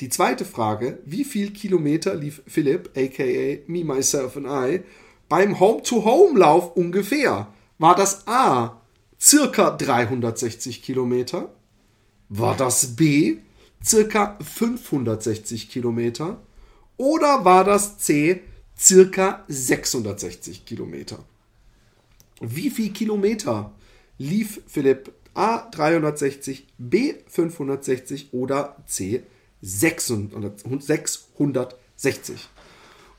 Speaker 1: die zweite Frage, wie viel Kilometer lief Philipp, aka Me, Myself and I, beim Home-to-Home-Lauf ungefähr? War das A, circa 360 Kilometer? War das B, circa 560 Kilometer? Oder war das C, circa 660 Kilometer? Wie viel Kilometer lief Philipp A 360, B 560 oder C 660?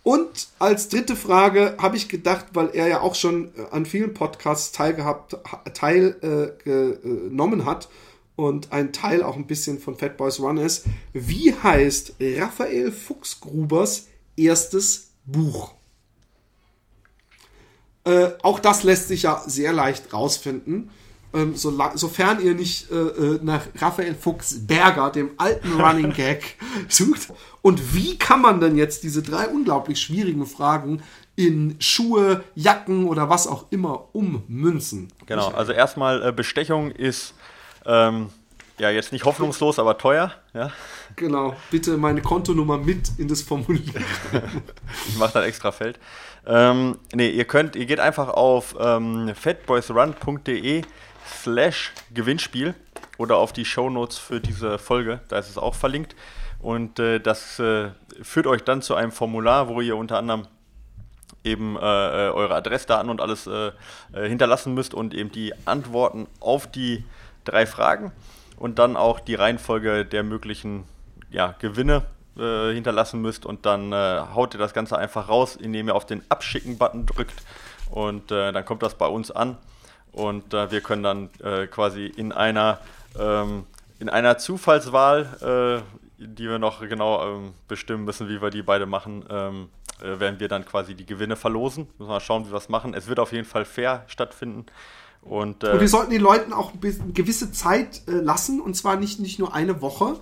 Speaker 1: Und als dritte Frage habe ich gedacht, weil er ja auch schon äh, an vielen Podcasts teilgehabt, teilgenommen äh, hat und ein Teil auch ein bisschen von Fat Boys Run ist, wie heißt Raphael Fuchsgrubers erstes Buch? Äh, auch das lässt sich ja sehr leicht rausfinden. Ähm, so, sofern ihr nicht äh, äh nach Raphael Fuchs Berger, dem alten [LAUGHS] Running Gag, sucht. Und wie kann man denn jetzt diese drei unglaublich schwierigen Fragen in Schuhe, Jacken oder was auch immer ummünzen?
Speaker 11: Genau, also erstmal äh, Bestechung ist ähm, ja jetzt nicht hoffnungslos, aber teuer. Ja.
Speaker 1: Genau, bitte meine Kontonummer mit in das Formulier. [LAUGHS]
Speaker 11: ich mache dann extra Feld. Ähm, nee, ihr könnt, ihr geht einfach auf ähm, fatboysrun.de slash Gewinnspiel oder auf die Shownotes für diese Folge, da ist es auch verlinkt. Und äh, das äh, führt euch dann zu einem Formular, wo ihr unter anderem eben äh, äh eure Adressdaten und alles äh, äh, hinterlassen müsst und eben die Antworten auf die drei Fragen und dann auch die Reihenfolge der möglichen ja, Gewinne äh, hinterlassen müsst und dann äh, haut ihr das Ganze einfach raus, indem ihr auf den Abschicken-Button drückt und äh, dann kommt das bei uns an und äh, wir können dann äh, quasi in einer, ähm, in einer Zufallswahl, die wir noch genau ähm, bestimmen müssen, wie wir die beide machen, ähm, werden wir dann quasi die Gewinne verlosen. Müssen wir mal schauen, wie wir das machen. Es wird auf jeden Fall fair stattfinden. Und,
Speaker 1: äh, und wir sollten den Leuten auch eine gewisse Zeit äh, lassen, und zwar nicht, nicht nur eine Woche,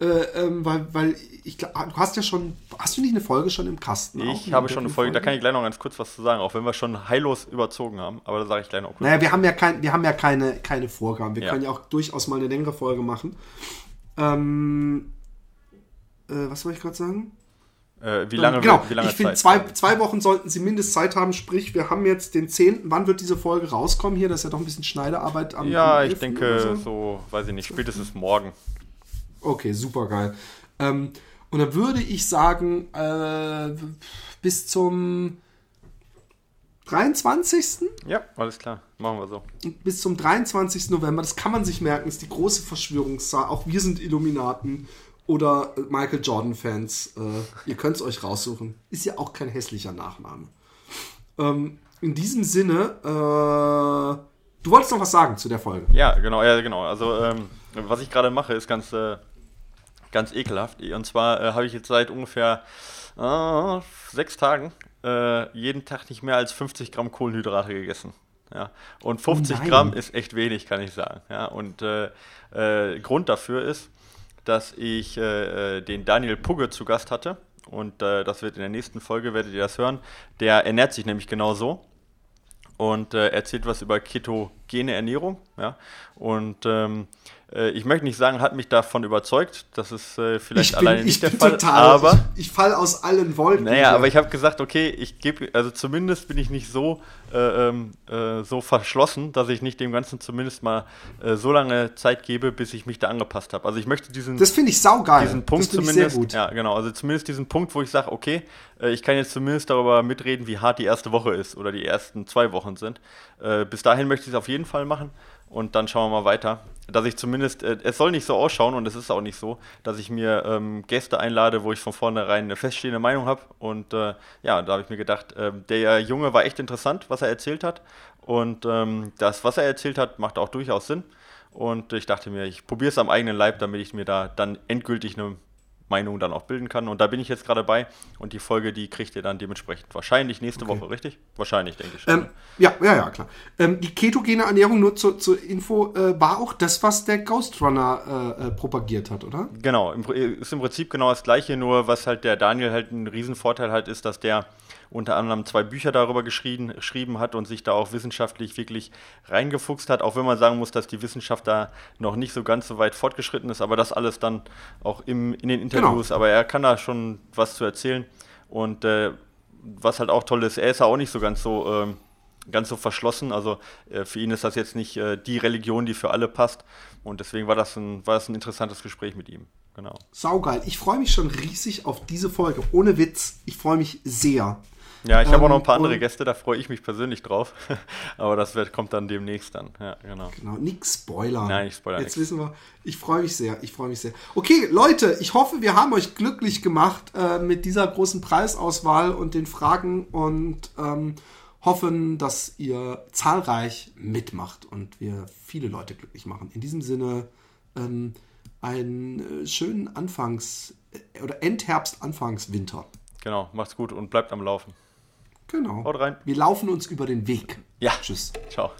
Speaker 1: äh, ähm, weil, weil ich du hast ja schon, hast du nicht eine Folge schon im Kasten?
Speaker 11: Ich habe schon eine Folge, Folge, da kann ich gleich noch ganz kurz was zu sagen, auch wenn wir schon heillos überzogen haben, aber da sage ich gleich noch kurz.
Speaker 1: Naja, wir haben ja, kein, wir haben ja keine, keine Vorgaben, wir ja. können ja auch durchaus mal eine längere Folge machen. Ähm, äh, was wollte ich gerade sagen?
Speaker 11: Äh, wie lange,
Speaker 1: genau.
Speaker 11: wie lange
Speaker 1: ich finde, zwei, zwei Wochen sollten sie mindestens Zeit haben. Sprich, wir haben jetzt den 10. Wann wird diese Folge rauskommen hier? Das ist ja doch ein bisschen Schneidearbeit
Speaker 11: am Ja, ich denke, so. so. weiß ich nicht, spätestens morgen.
Speaker 1: Okay, super geil. Ähm, und dann würde ich sagen, äh, bis zum 23.
Speaker 11: Ja, alles klar. Machen wir so.
Speaker 1: Bis zum 23. November, das kann man sich merken, ist die große Verschwörungszahl. Auch wir sind Illuminaten oder Michael Jordan-Fans. Äh, ihr könnt es euch raussuchen. Ist ja auch kein hässlicher Nachname. Ähm, in diesem Sinne, äh, du wolltest noch was sagen zu der Folge.
Speaker 11: Ja, genau, ja, genau. Also, ähm, was ich gerade mache, ist ganz, äh, ganz ekelhaft. Und zwar äh, habe ich jetzt seit ungefähr äh, sechs Tagen äh, jeden Tag nicht mehr als 50 Gramm Kohlenhydrate gegessen. Ja. Und 50 oh Gramm ist echt wenig, kann ich sagen. Ja. Und Grund dafür ist, dass ich äh, äh, den Daniel Pugge zu Gast hatte. Und äh, das wird in der nächsten Folge, werdet ihr das hören. Der ernährt sich nämlich genau so und äh, erzählt was über ketogene Ernährung. Ja? Und ähm, äh, ich möchte nicht sagen, hat mich davon überzeugt. Das ist äh, vielleicht
Speaker 1: ich
Speaker 11: alleine
Speaker 1: bin,
Speaker 11: nicht
Speaker 1: der
Speaker 11: Fall.
Speaker 1: Total, aber ich, ich falle aus allen Wolken.
Speaker 11: Naja, hier. aber ich habe gesagt, okay, ich gebe, also zumindest bin ich nicht so, äh, ähm, äh, so verschlossen, dass ich nicht dem Ganzen zumindest mal äh, so lange Zeit gebe, bis ich mich da angepasst habe. Also ich möchte diesen.
Speaker 1: Das finde ich saugeil.
Speaker 11: Diesen Punkt
Speaker 1: das
Speaker 11: zumindest. Ich ja, genau. Also zumindest diesen Punkt, wo ich sage, okay, äh, ich kann jetzt zumindest darüber mitreden, wie hart die erste Woche ist oder die ersten zwei Wochen sind. bis dahin möchte ich es auf jeden Fall machen und dann schauen wir mal weiter. Dass ich zumindest, äh, es soll nicht so ausschauen und es ist auch nicht so, dass ich mir ähm, Gäste einlade, wo ich von vornherein eine feststehende Meinung habe. Und äh, ja, da habe ich mir gedacht, äh, der Junge war echt interessant, was er erzählt hat. Und ähm, das, was er erzählt hat, macht auch durchaus Sinn. Und ich dachte mir, ich probiere es am eigenen Leib, damit ich mir da dann endgültig eine Meinung dann auch bilden kann. Und da bin ich jetzt gerade bei. Und die Folge, die kriegt ihr dann dementsprechend wahrscheinlich nächste okay. Woche, richtig? Wahrscheinlich, denke ich.
Speaker 1: Ähm, ja, ja, ja, klar. Ähm, die ketogene Ernährung, nur zur, zur Info, äh, war auch das, was der Ghost Runner äh, äh, propagiert hat, oder?
Speaker 11: Genau, im, ist im Prinzip genau das Gleiche, nur was halt der Daniel halt einen Riesenvorteil hat, ist, dass der unter anderem zwei Bücher darüber geschrieben, geschrieben hat und sich da auch wissenschaftlich wirklich reingefuchst hat, auch wenn man sagen muss, dass die Wissenschaft da noch nicht so ganz so weit fortgeschritten ist, aber das alles dann auch im, in den Interviews, genau. aber er kann da schon was zu erzählen und äh, was halt auch toll ist, er ist ja auch nicht so ganz so ähm, ganz so verschlossen. Also äh, für ihn ist das jetzt nicht äh, die Religion, die für alle passt. Und deswegen war das ein, war das ein interessantes Gespräch mit ihm. Genau.
Speaker 1: Saugeil. Ich freue mich schon riesig auf diese Folge. Ohne Witz. Ich freue mich sehr.
Speaker 11: Ja, ich habe auch noch ein
Speaker 1: Ähm,
Speaker 11: paar andere
Speaker 1: und-
Speaker 11: Gäste, da freue ich mich persönlich drauf. [LAUGHS] Aber das wird, kommt dann demnächst dann. Ja, genau.
Speaker 1: Genau, nix Spoiler.
Speaker 11: Nein, ich spoiler
Speaker 1: Jetzt
Speaker 11: nichts.
Speaker 1: wissen wir. Ich freue mich sehr. Ich freue mich sehr. Okay, Leute, ich hoffe, wir haben euch glücklich gemacht äh, mit dieser großen Preisauswahl und den Fragen und ähm, hoffen, dass ihr zahlreich mitmacht und wir viele Leute glücklich machen. In diesem Sinne ähm, einen äh, schönen Anfangs- oder Endherbst, Anfangswinter.
Speaker 11: Genau, macht's gut und bleibt am Laufen.
Speaker 1: Genau.
Speaker 11: Haut rein.
Speaker 1: Wir laufen uns über den Weg.
Speaker 11: Ja.
Speaker 1: Tschüss.
Speaker 11: Ciao.